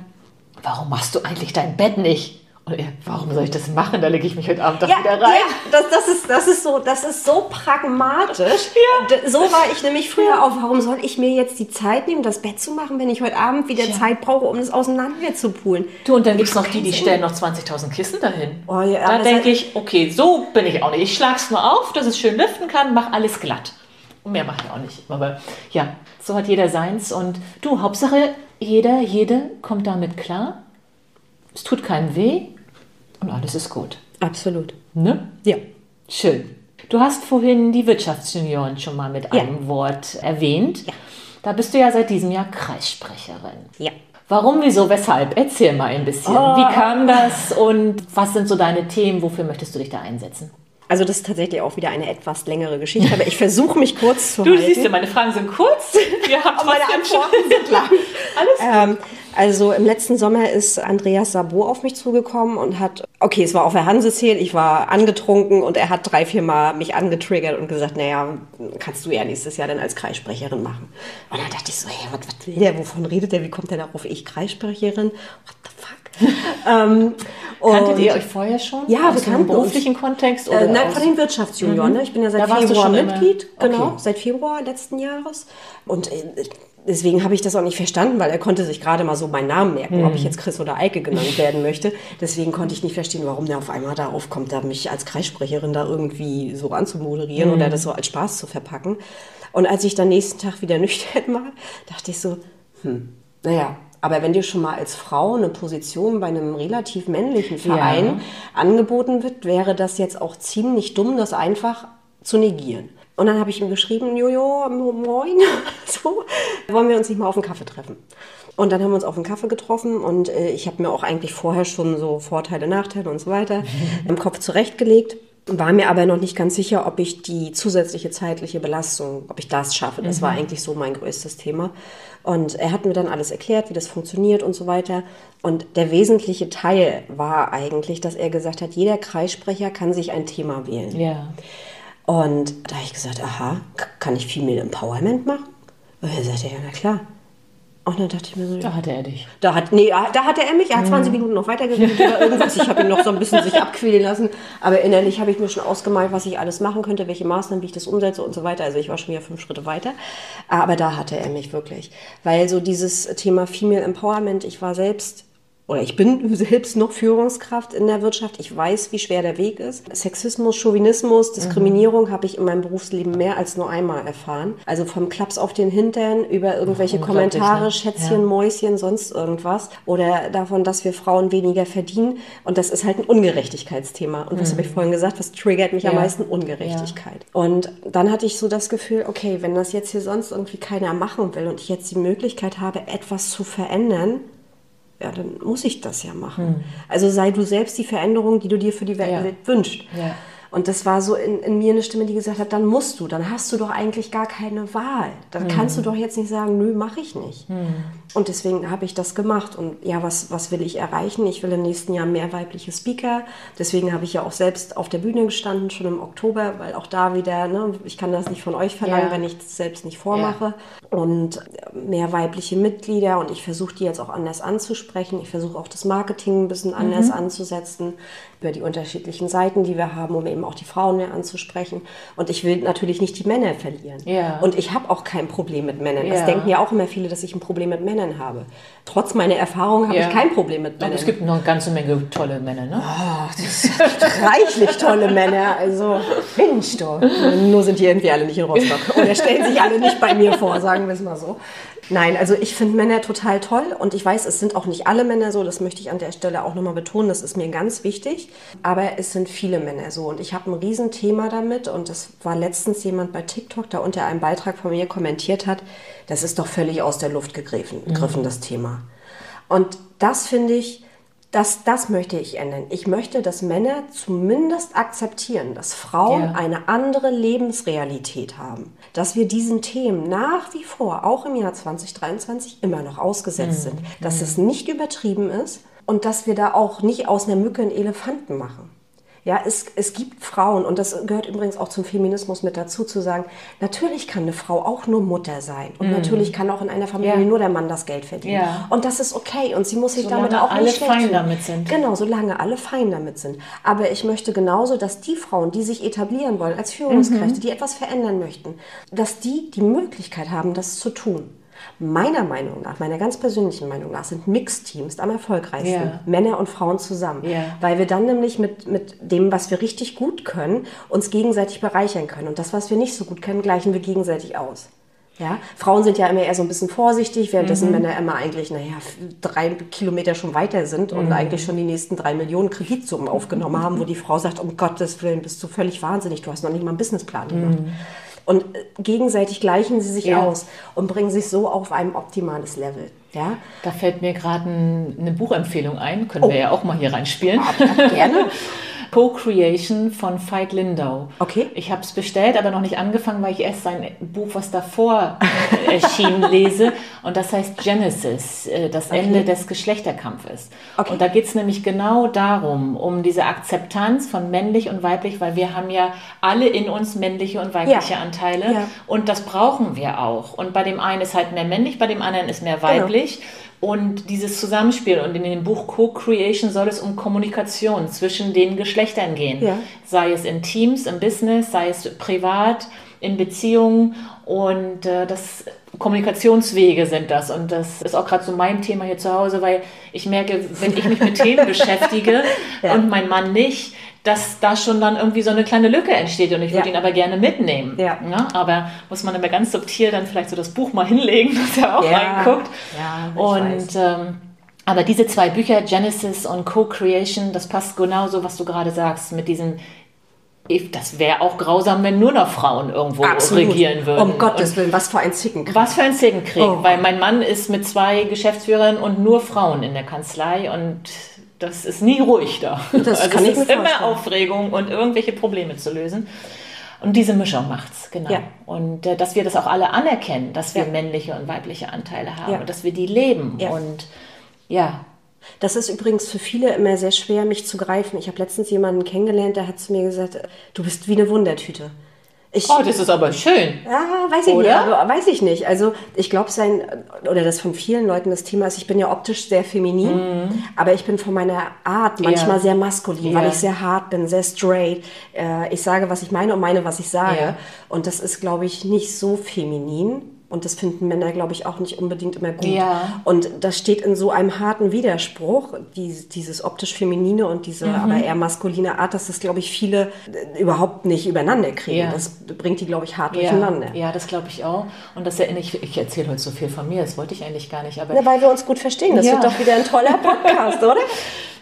warum machst du eigentlich dein Bett nicht? Und er, warum soll ich das machen? Da lege ich mich heute Abend doch Ja, wieder rein. ja das, das, ist, das, ist so, das ist so pragmatisch. D- So war ich nämlich früher auch. Warum soll ich mir jetzt die Zeit nehmen, das Bett zu machen, wenn ich heute Abend wieder Zeit brauche, um das auseinander zu pulen? Du, und dann gibt es noch die, die stellen noch 20.000 Kissen dahin. Oh ja, da denke ich, okay, so bin ich auch nicht. Ich schlage es nur auf, dass es schön lüften kann, mach alles glatt. Und mehr mache ich auch nicht. Aber ja, so hat jeder seins. Und du, Hauptsache, jeder, jede kommt damit klar. Es tut keinem weh und alles ist gut. Absolut. Ne? Ja. Schön. Du hast vorhin die Wirtschaftsjunioren schon mal mit Ja. einem Wort erwähnt. Da bist du ja seit diesem Jahr Kreissprecherin. Ja. Warum, wieso, weshalb? Erzähl mal ein bisschen. Oh. Wie kam das und was sind so deine Themen? Wofür möchtest du dich da einsetzen? Also das ist tatsächlich auch wieder eine etwas längere Geschichte, aber ich versuche mich kurz zu Du halten. siehst ja, meine Fragen sind kurz. Wir haben meine Antworten sind lang. Alles Ähm, also im letzten Sommer ist Andreas Sabo auf mich zugekommen und hat, okay, es war auf der Hansezähl, ich war angetrunken und er hat drei, vier Mal mich angetriggert und gesagt, naja, kannst du ja nächstes Jahr dann als Kreissprecherin machen. Und dann dachte ich so, hey, was, was will der, wovon redet der, wie kommt der darauf, ich Kreissprecherin? What the fuck? ähm, Kanntet ihr euch vorher schon? Ja, aus wir dem kannten uns. beruflichen Kontext? Oder Äh, nein, von den Wirtschaftsjunioren. Ne? Ich bin ja seit Da Februar Mitglied, genau, Okay. seit Februar letzten Jahres. Und äh, deswegen habe ich das auch nicht verstanden, weil er konnte sich gerade mal so meinen Namen merken, mhm. ob ich jetzt Chris oder Eike genannt werden möchte. Deswegen konnte ich nicht verstehen, warum der auf einmal darauf kommt, da mich als Kreissprecherin da irgendwie so anzumoderieren mhm. oder das so als Spaß zu verpacken. Und als ich dann nächsten Tag wieder nüchtern war, dachte ich so, hm, naja, aber wenn dir schon mal als Frau eine Position bei einem relativ männlichen Verein ja. angeboten wird, wäre das jetzt auch ziemlich dumm, das einfach zu negieren. Und dann habe ich ihm geschrieben, Jojo, moin, so, wollen wir uns nicht mal auf einen Kaffee treffen? Und dann haben wir uns auf einen Kaffee getroffen und äh, ich habe mir auch eigentlich vorher schon so Vorteile, Nachteile und so weiter im Kopf zurechtgelegt. War mir aber noch nicht ganz sicher, ob ich die zusätzliche zeitliche Belastung, ob ich das schaffe. Das mhm. war eigentlich so mein größtes Thema. Und er hat mir dann alles erklärt, wie das funktioniert und so weiter. Und der wesentliche Teil war eigentlich, dass er gesagt hat, jeder Kreissprecher kann sich ein Thema wählen. Ja. Und da habe ich gesagt, aha, kann ich Female Empowerment machen? Und er sagte, ja, na klar. Und dann dachte ich mir so, da hatte er dich. Da hat, nee, da hatte er mich. Er hat 20 mhm. Minuten noch weitergeredet oder irgendwas. Ich habe ihn noch so ein bisschen sich abquälen lassen. Aber innerlich habe ich mir schon ausgemalt, was ich alles machen könnte, welche Maßnahmen, wie ich das umsetze und so weiter. Also ich war schon wieder fünf Schritte weiter. Aber da hatte er mich wirklich. Weil so dieses Thema Female Empowerment, ich war selbst oder ich bin selbst noch Führungskraft in der Wirtschaft. Ich weiß, wie schwer der Weg ist. Sexismus, Chauvinismus, Diskriminierung mhm. habe ich in meinem Berufsleben mehr als nur einmal erfahren. Also vom Klaps auf den Hintern über irgendwelche Kommentare, ne? Schätzchen, ja. Mäuschen, sonst irgendwas. Oder davon, dass wir Frauen weniger verdienen. Und das ist halt ein Ungerechtigkeitsthema. Und was mhm. habe ich vorhin gesagt? Was triggert mich ja. am meisten? Ungerechtigkeit. Ja. Und dann hatte ich so das Gefühl, okay, wenn das jetzt hier sonst irgendwie keiner machen will und ich jetzt die Möglichkeit habe, etwas zu verändern, ja, dann muss ich das ja machen. Hm. Also sei du selbst die Veränderung, die du dir für die Welt ja. wünschst. Ja. Und das war so in, in, mir eine Stimme, die gesagt hat, dann musst du, dann hast du doch eigentlich gar keine Wahl. Dann mhm. kannst du doch jetzt nicht sagen, nö, mache ich nicht. Mhm. Und deswegen habe ich das gemacht. Und ja, was, was will ich erreichen? Ich will im nächsten Jahr mehr weibliche Speaker. Deswegen habe ich ja auch selbst auf der Bühne gestanden, schon im Oktober, weil auch da wieder, ne, ich kann das nicht von euch verlangen, ja. wenn ich es selbst nicht vormache. Ja. Und mehr weibliche Mitglieder und ich versuche die jetzt auch anders anzusprechen. Ich versuche auch das Marketing ein bisschen anders mhm. anzusetzen über die unterschiedlichen Seiten, die wir haben, um eben auch die Frauen mehr anzusprechen. Und ich will natürlich nicht die Männer verlieren. Ja. Und ich habe auch kein Problem mit Männern. Das denken ja auch immer viele, dass ich ein Problem mit Männern habe. Trotz meiner Erfahrung habe ja. ich kein Problem mit Männern. Und es gibt noch eine ganze Menge tolle Männer, ne? Oh, das reichlich tolle Männer. Also, Mensch, doch. Nur sind die irgendwie alle nicht in Rostock. Oder stellen sich alle nicht bei mir vor, sagen wir es mal so. Nein, also ich finde Männer total toll und ich weiß, es sind auch nicht alle Männer so, das möchte ich an der Stelle auch nochmal betonen, das ist mir ganz wichtig, aber es sind viele Männer so und ich habe ein Riesenthema damit und das war letztens jemand bei TikTok, der unter einem Beitrag von mir kommentiert hat, das ist doch völlig aus der Luft gegriffen, mhm. das Thema. Und das finde ich, das, das möchte ich ändern. Ich möchte, dass Männer zumindest akzeptieren, dass Frauen ja. eine andere Lebensrealität haben. Dass wir diesen Themen nach wie vor, auch im Jahr 2023, immer noch ausgesetzt mhm. sind. Dass mhm. es nicht übertrieben ist und dass wir da auch nicht aus einer Mücke einen Elefanten machen. Ja, es, es gibt Frauen, und das gehört übrigens auch zum Feminismus mit dazu, zu sagen, natürlich kann eine Frau auch nur Mutter sein. Und mm. natürlich kann auch in einer Familie ja. nur der Mann das Geld verdienen. Ja. Und das ist okay. Und sie muss sich solange damit auch alle nicht fein tun. damit sind. Genau, solange alle fein damit sind. Aber ich möchte genauso, dass die Frauen, die sich etablieren wollen als Führungskräfte, mhm. die etwas verändern möchten, dass die die Möglichkeit haben, das zu tun. Meiner Meinung nach, meiner ganz persönlichen Meinung nach, sind Mixteams am erfolgreichsten. Yeah. Männer und Frauen zusammen. Yeah. Weil wir dann nämlich mit, mit dem, was wir richtig gut können, uns gegenseitig bereichern können. Und das, was wir nicht so gut können, gleichen wir gegenseitig aus. Ja, Frauen sind ja immer eher so ein bisschen vorsichtig, währenddessen mhm. Männer immer eigentlich, naja, drei Kilometer schon weiter sind und mhm. eigentlich schon die nächsten drei Millionen Kreditsummen aufgenommen haben, wo die Frau sagt, um Gottes Willen, bist du völlig wahnsinnig, du hast noch nicht mal einen Businessplan gemacht. Mhm. Und äh, gegenseitig gleichen sie sich ja. aus und bringen sich so auf ein optimales Level. Ja? Da fällt mir gerade ein, eine Buchempfehlung ein, können oh. wir ja auch mal hier reinspielen. Ja, gerne. Co-Creation von Veit Lindau. Okay. Ich habe es bestellt, aber noch nicht angefangen, weil ich erst sein Buch, was davor erschien, lese. Und das heißt Genesis, äh, das okay. Ende des Geschlechterkampfes. Okay. Und da geht es nämlich genau darum, um diese Akzeptanz von männlich und weiblich, weil wir haben ja alle in uns männliche und weibliche ja. Anteile. Ja. Und das brauchen wir auch. Und bei dem einen ist halt mehr männlich, bei dem anderen ist mehr weiblich. Genau. Und dieses Zusammenspiel und in dem Buch Co-Creation soll es um Kommunikation zwischen den Geschlechtern gehen. Ja. Sei es in Teams, im Business, sei es privat, in Beziehungen und äh, das Kommunikationswege sind das. Und das ist auch gerade so mein Thema hier zu Hause, weil ich merke, wenn ich mich mit Themen beschäftige ja. und mein Mann nicht, dass da schon dann irgendwie so eine kleine Lücke entsteht und ich würde ja. ihn aber gerne mitnehmen. Ja. ja. Aber muss man immer ganz subtil dann vielleicht so das Buch mal hinlegen, dass er auch ja. reinguckt. Ja, und ähm, aber diese zwei Bücher, Genesis und Co-Creation, das passt genauso, was du gerade sagst, mit diesen das wäre auch grausam, wenn nur noch Frauen irgendwo Absolut. regieren würden. Um Gottes Willen, was für ein Zickenkrieg. Was für ein Zickenkrieg, oh. weil mein Mann ist mit zwei Geschäftsführern und nur Frauen in der Kanzlei und das ist nie ruhig da. Das also kann es ist immer Aufregung und irgendwelche Probleme zu lösen. Und diese Mischung macht's, genau. Ja. Und äh, dass wir das auch alle anerkennen, dass wir ja. männliche und weibliche Anteile haben ja. und dass wir die leben. Und ja, das ist übrigens für viele immer sehr schwer, mich zu greifen. Ich habe letztens jemanden kennengelernt, der hat zu mir gesagt, du bist wie eine Wundertüte. Ich, oh, das ist aber schön. Ja, weiß ich oder? nicht. Also, weiß ich nicht. Also ich glaube, sein, oder das von vielen Leuten das Thema ist, ich bin ja optisch sehr feminin, mm. aber ich bin von meiner Art manchmal ja. sehr maskulin, ja. weil ich sehr hart bin, sehr straight. Äh, ich sage, was ich meine und meine, was ich sage. Ja. Und das ist, glaube ich, nicht so feminin. Und das finden Männer, glaube ich, auch nicht unbedingt immer gut. Ja. Und das steht in so einem harten Widerspruch, die, dieses optisch-feminine und diese mhm. aber eher maskuline Art, dass das, glaube ich, viele äh, überhaupt nicht übereinander kriegen. Ja. Das bringt die, glaube ich, hart ja. durcheinander. Ja, das glaube ich auch. Und das erinnere ich, ich erzähle heute so viel von mir, das wollte ich eigentlich gar nicht. Aber ja, weil wir uns gut verstehen. Das wird doch wieder ein toller Podcast, oder?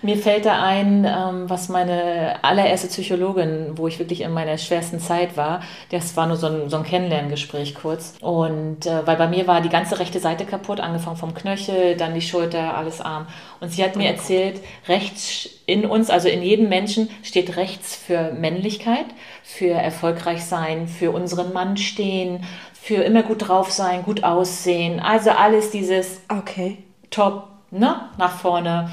Mir fällt da ein, ähm, was meine allererste Psychologin, wo ich wirklich in meiner schwersten Zeit war, das war nur so ein, so ein Kennenlerngespräch kurz. Und äh, weil bei mir war die ganze rechte Seite kaputt, angefangen vom Knöchel, dann die Schulter, alles Arm. Und sie hat mir erzählt, rechts in uns, also in jedem Menschen, steht rechts für Männlichkeit, für erfolgreich sein, für unseren Mann stehen, für immer gut drauf sein, gut aussehen. Also alles dieses okay. Top, ne, nach vorne.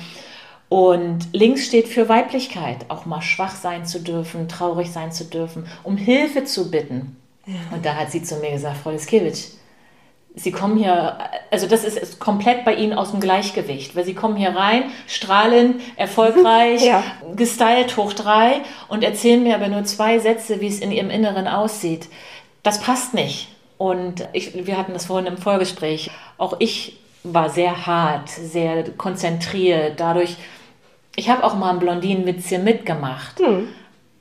Und links steht für Weiblichkeit, auch mal schwach sein zu dürfen, traurig sein zu dürfen, um Hilfe zu bitten. Ja. Und da hat sie zu mir gesagt, Frau Liskiewicz, Sie kommen hier, also das ist, ist, komplett bei Ihnen aus dem Gleichgewicht, weil Sie kommen hier rein, strahlend, erfolgreich, ja. gestylt hoch drei und erzählen mir aber nur zwei Sätze, wie es in Ihrem Inneren aussieht. Das passt nicht. Und ich, wir hatten das vorhin im Vorgespräch. Auch ich war sehr hart, sehr konzentriert. Dadurch ich habe auch mal ein Blondinenwitzchen mitgemacht. Hm.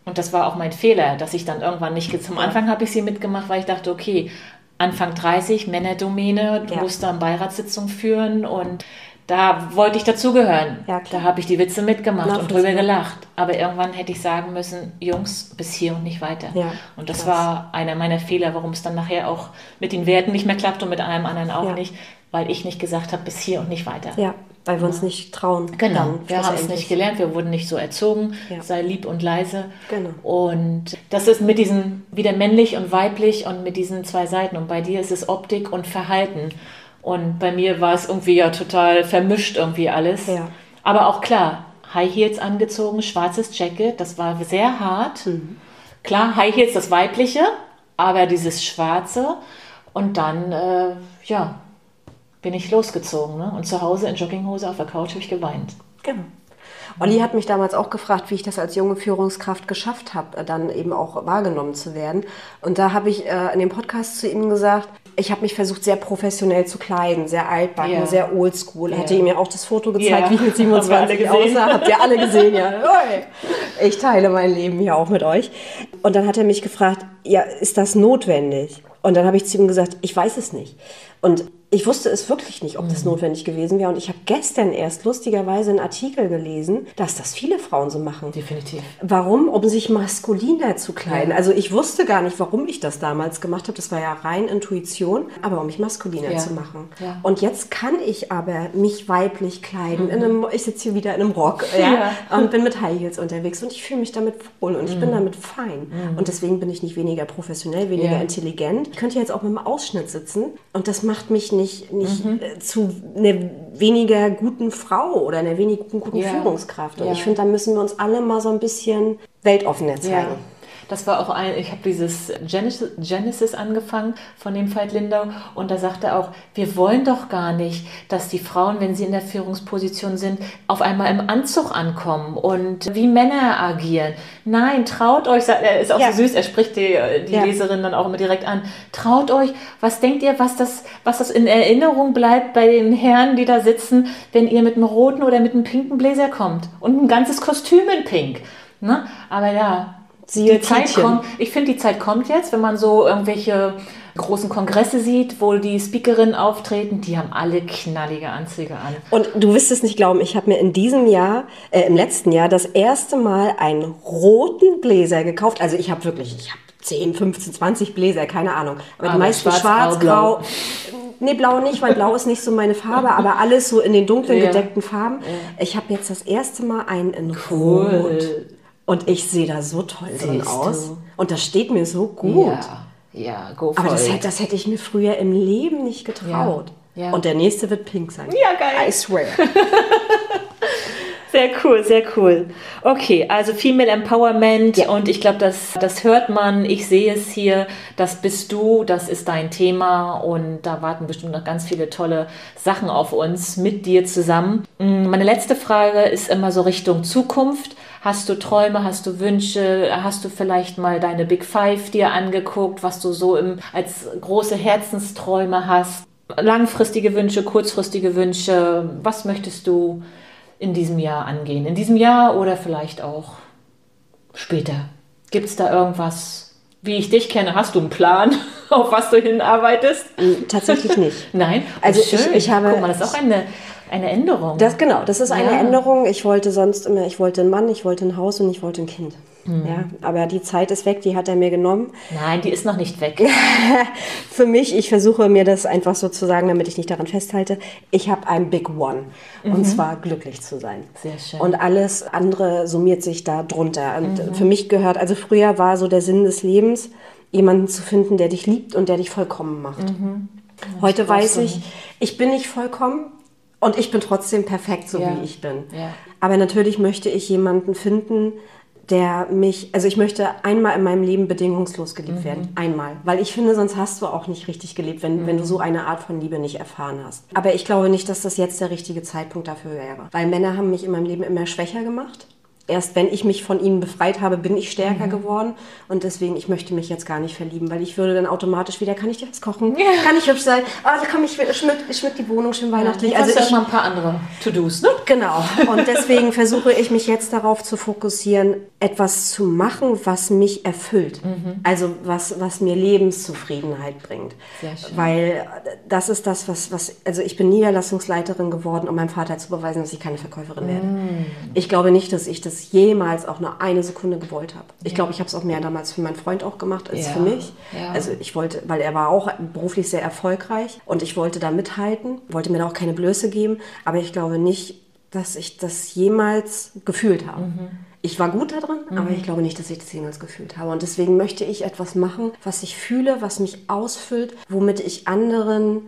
Und das war auch mein Fehler, dass ich dann irgendwann nicht. Zum Anfang habe ich sie mitgemacht, weil ich dachte, okay, Anfang 30, Männerdomäne, du ja. musst da eine Beiratssitzung führen und da wollte ich dazugehören. Ja, da habe ich die Witze mitgemacht und drüber gelacht. Aber irgendwann hätte ich sagen müssen, Jungs, bis hier und nicht weiter. Ja, und das krass. war einer meiner Fehler, warum es dann nachher auch mit den Werten nicht mehr klappt und mit einem anderen auch nicht, weil ich nicht gesagt habe, bis hier und nicht weiter. Ja, weil wir uns nicht trauen. Genau, wir haben es nicht gelernt, wir wurden nicht so erzogen, ja. sei lieb und leise. Genau. Und das ist mit diesen, wieder männlich und weiblich und mit diesen zwei Seiten. Und bei dir ist es Optik und Verhalten. Und bei mir war es irgendwie ja total vermischt irgendwie alles. Ja. Aber auch klar, High Heels angezogen, schwarzes Jacket, das war sehr hart. Mhm. Klar, High Heels das weibliche, aber dieses schwarze. Und dann, äh, ja, bin ich losgezogen. Ne? Und zu Hause in Jogginghose auf der Couch habe ich geweint. Genau. Olli hat mich damals auch gefragt, wie ich das als junge Führungskraft geschafft habe, dann eben auch wahrgenommen zu werden. Und da habe ich äh, in dem Podcast zu ihm gesagt, ich habe mich versucht, sehr professionell zu kleiden, sehr altbacken, ja. sehr oldschool. Ja. Hatte ihm ja auch das Foto gezeigt, ja. wie ich mit 27 aussah. Habt ihr alle gesehen, ja. Ich teile mein Leben hier auch mit euch. Und dann hat er mich gefragt, ja, ist das notwendig? Und dann habe ich zu ihm gesagt, ich weiß es nicht. Und ich wusste es wirklich nicht, ob das mhm. notwendig gewesen wäre. Und ich habe gestern erst lustigerweise einen Artikel gelesen, dass das viele Frauen so machen. Definitiv. Warum? Um sich maskuliner zu kleiden. Ja. Also ich wusste gar nicht, warum ich das damals gemacht habe. Das war ja rein Intuition, aber um mich maskuliner ja. zu machen. Ja. Und jetzt kann ich aber mich weiblich kleiden. Mhm. In einem, ich sitze hier wieder in einem Rock und bin mit High Heels unterwegs und ich fühle mich damit wohl und ich mhm. bin damit fein. Mhm. Und deswegen bin ich nicht weniger professionell, weniger intelligent. Ich könnte jetzt auch mit einem Ausschnitt sitzen und das macht mich nicht, nicht mhm. Äh, zu einer weniger guten Frau oder einer weniger guten ja. Führungskraft. Und ja. ich finde, da müssen wir uns alle mal so ein bisschen weltoffener zeigen. Ja. Das war auch ein, ich habe dieses Genesis, Genesis angefangen von dem Veit Lindau und da sagt er auch, wir wollen doch gar nicht, dass die Frauen, wenn sie in der Führungsposition sind, auf einmal im Anzug ankommen und wie Männer agieren. Nein, traut euch, er ist auch ja. so süß, er spricht die, die ja. Leserin dann auch immer direkt an. Traut euch, was denkt ihr, was das, was das in Erinnerung bleibt bei den Herren, die da sitzen, wenn ihr mit einem roten oder mit einem pinken Bläser kommt und ein ganzes Kostüm in pink. Ne? Aber ja, Siehe die Zeit kommt, ich finde, die Zeit kommt jetzt, wenn man so irgendwelche großen Kongresse sieht, wo die Speakerinnen auftreten, die haben alle knallige Anzüge an. Und du wirst es nicht glauben, ich habe mir in diesem Jahr, äh, im letzten Jahr, das erste Mal einen roten Bläser gekauft. Also ich habe wirklich, ich habe 10, 15, 20 Bläser, keine Ahnung. Aber, aber die meisten schwarz, schwarz grau. grau. Nee, blau nicht, weil blau ist nicht so meine Farbe, aber alles so in den dunklen, ja. gedeckten Farben. Ja. Ich habe jetzt das erste Mal einen in cool. Rot. Und ich sehe da so toll Siehst drin aus. Du? Und das steht mir so gut. Ja, ja go for Aber das, hätte, das hätte ich mir früher im Leben nicht getraut. Ja, ja. Und der nächste wird pink sein. Ja, geil. I swear. Sehr cool, sehr cool. Okay, also Female Empowerment ja. und ich glaube, das, das hört man, ich sehe es hier, das bist du, das ist dein Thema und da warten bestimmt noch ganz viele tolle Sachen auf uns mit dir zusammen. Mm, meine letzte Frage ist immer so Richtung Zukunft. Hast du Träume, hast du Wünsche, hast du vielleicht mal deine Big Five dir angeguckt, was du so im, als große Herzensträume hast? Langfristige Wünsche, kurzfristige Wünsche, was möchtest du in diesem Jahr angehen? In diesem Jahr oder vielleicht auch später? Gibt es da irgendwas, wie ich dich kenne, hast du einen Plan, auf was du hinarbeitest? Tatsächlich nicht. Nein? Also schön. Ich, ich habe. Guck mal, das ist auch eine eine Änderung. Das genau, das ist eine ja. Änderung. Ich wollte sonst immer, ich wollte einen Mann, ich wollte ein Haus und ich wollte ein Kind. Mhm. Ja, aber die Zeit ist weg, die hat er mir genommen. Nein, die ist noch nicht weg. Für mich, ich versuche mir das einfach so zu sagen, damit ich nicht daran festhalte. Ich habe ein Big One mhm. und zwar glücklich zu sein. Sehr schön. Und alles andere summiert sich da drunter. Und mhm. für mich gehört, also früher war so der Sinn des Lebens, jemanden zu finden, der dich liebt und der dich vollkommen macht. Mhm. Heute weiß ich, ich bin nicht vollkommen, und ich bin trotzdem perfekt, so ja. wie ich bin. Ja. Aber natürlich möchte ich jemanden finden, der mich, also ich möchte einmal in meinem Leben bedingungslos geliebt mhm. werden. Einmal. Weil ich finde, sonst hast du auch nicht richtig gelebt, wenn, mhm. wenn du mhm. so eine Art von Liebe nicht erfahren hast. Aber ich glaube nicht, dass das jetzt der richtige Zeitpunkt dafür wäre. Weil Männer haben mich in meinem Leben immer schwächer gemacht erst wenn ich mich von ihnen befreit habe, bin ich stärker mhm. geworden. Und deswegen, ich möchte mich jetzt gar nicht verlieben, weil ich würde dann automatisch wieder, kann ich dir was kochen? Ja. Kann ich hübsch sein? Ah, oh, da kann ich schmück, schmück die Wohnung schön weihnachtlich. Ja, also ich mal ein paar andere To-Dos, ne? Genau. Und deswegen versuche ich mich jetzt darauf zu fokussieren, etwas zu machen, was mich erfüllt. Mhm. Also was, was mir Lebenszufriedenheit bringt. Sehr schön. Weil das ist das, was, was, also ich bin Niederlassungsleiterin geworden, um meinem Vater zu beweisen, dass ich keine Verkäuferin mhm. werde. Ich glaube nicht, dass ich das es jemals auch nur eine Sekunde gewollt habe. Ich ja. glaube, ich habe es auch mehr damals für meinen Freund auch gemacht als ja. für mich. Ja. Also ich wollte, weil er war auch beruflich sehr erfolgreich und ich wollte da mithalten, wollte mir da auch keine Blöße geben, aber ich glaube nicht, dass ich das jemals gefühlt habe. Mhm. Ich war gut da drin, mhm. aber ich glaube nicht, dass ich das jemals gefühlt habe. Und deswegen möchte ich etwas machen, was ich fühle, was mich ausfüllt, womit ich anderen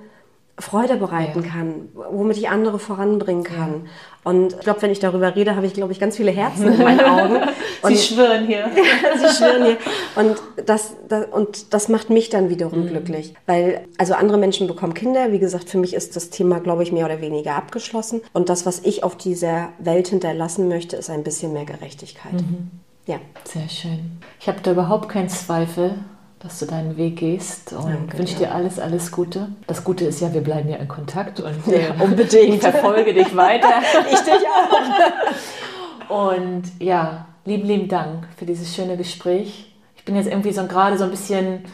Freude bereiten ja. kann, womit ich andere voranbringen kann. Ja. Und ich glaube, wenn ich darüber rede, habe ich, glaube ich, ganz viele Herzen in meinen Augen. Und Sie schwirren hier. Sie schwirren hier. Und das, das, und das macht mich dann wiederum mhm. glücklich. Weil, also andere Menschen bekommen Kinder. Wie gesagt, für mich ist das Thema, glaube ich, mehr oder weniger abgeschlossen. Und das, was ich auf dieser Welt hinterlassen möchte, ist ein bisschen mehr Gerechtigkeit. Mhm. Ja. Sehr schön. Ich habe da überhaupt keinen Zweifel dass du deinen Weg gehst und Danke, wünsche dir alles, alles Gute. Das Gute ist ja, wir bleiben ja in Kontakt und ja, äh, unbedingt. ich verfolge dich weiter. ich dich auch. Und ja, lieben, lieben Dank für dieses schöne Gespräch. Ich bin jetzt irgendwie so gerade so ein bisschen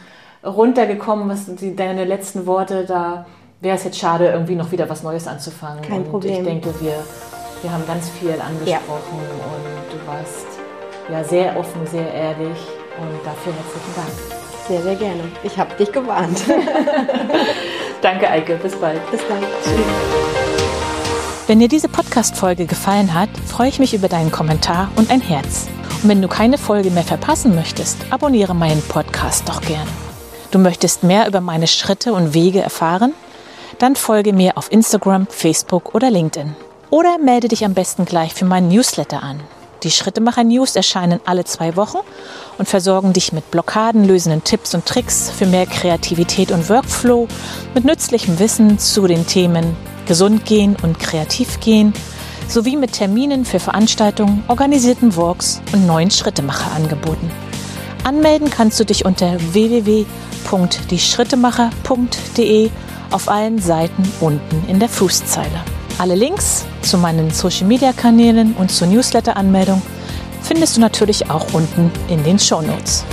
runtergekommen, was die, deine letzten Worte, da wäre es jetzt schade, irgendwie noch wieder was Neues anzufangen. Kein und Problem. Ich denke, wir, wir haben ganz viel angesprochen ja. und du warst ja sehr offen, sehr ehrlich und dafür herzlichen Dank. Sehr, sehr gerne. Ich habe dich gewarnt. Danke, Eike. Bis bald. Bis bald. Tschüss. Wenn dir diese Podcast-Folge gefallen hat, freue ich mich über deinen Kommentar und ein Herz. Und wenn du keine Folge mehr verpassen möchtest, abonniere meinen Podcast doch gerne. Du möchtest mehr über meine Schritte und Wege erfahren? Dann folge mir auf Instagram, Facebook oder LinkedIn. Oder melde dich am besten gleich für meinen Newsletter an. Die Schrittemacher News erscheinen alle zwei Wochen und versorgen dich mit blockadenlösenden Tipps und Tricks für mehr Kreativität und Workflow, mit nützlichem Wissen zu den Themen Gesund gehen und kreativ gehen, sowie mit Terminen für Veranstaltungen, organisierten Walks und neuen Schrittemacher-Angeboten. Anmelden kannst du dich unter www.dieschrittemacher.de auf allen Seiten unten in der Fußzeile. Alle Links zu meinen Social-Media-Kanälen und zur Newsletter-Anmeldung findest du natürlich auch unten in den Show Notes.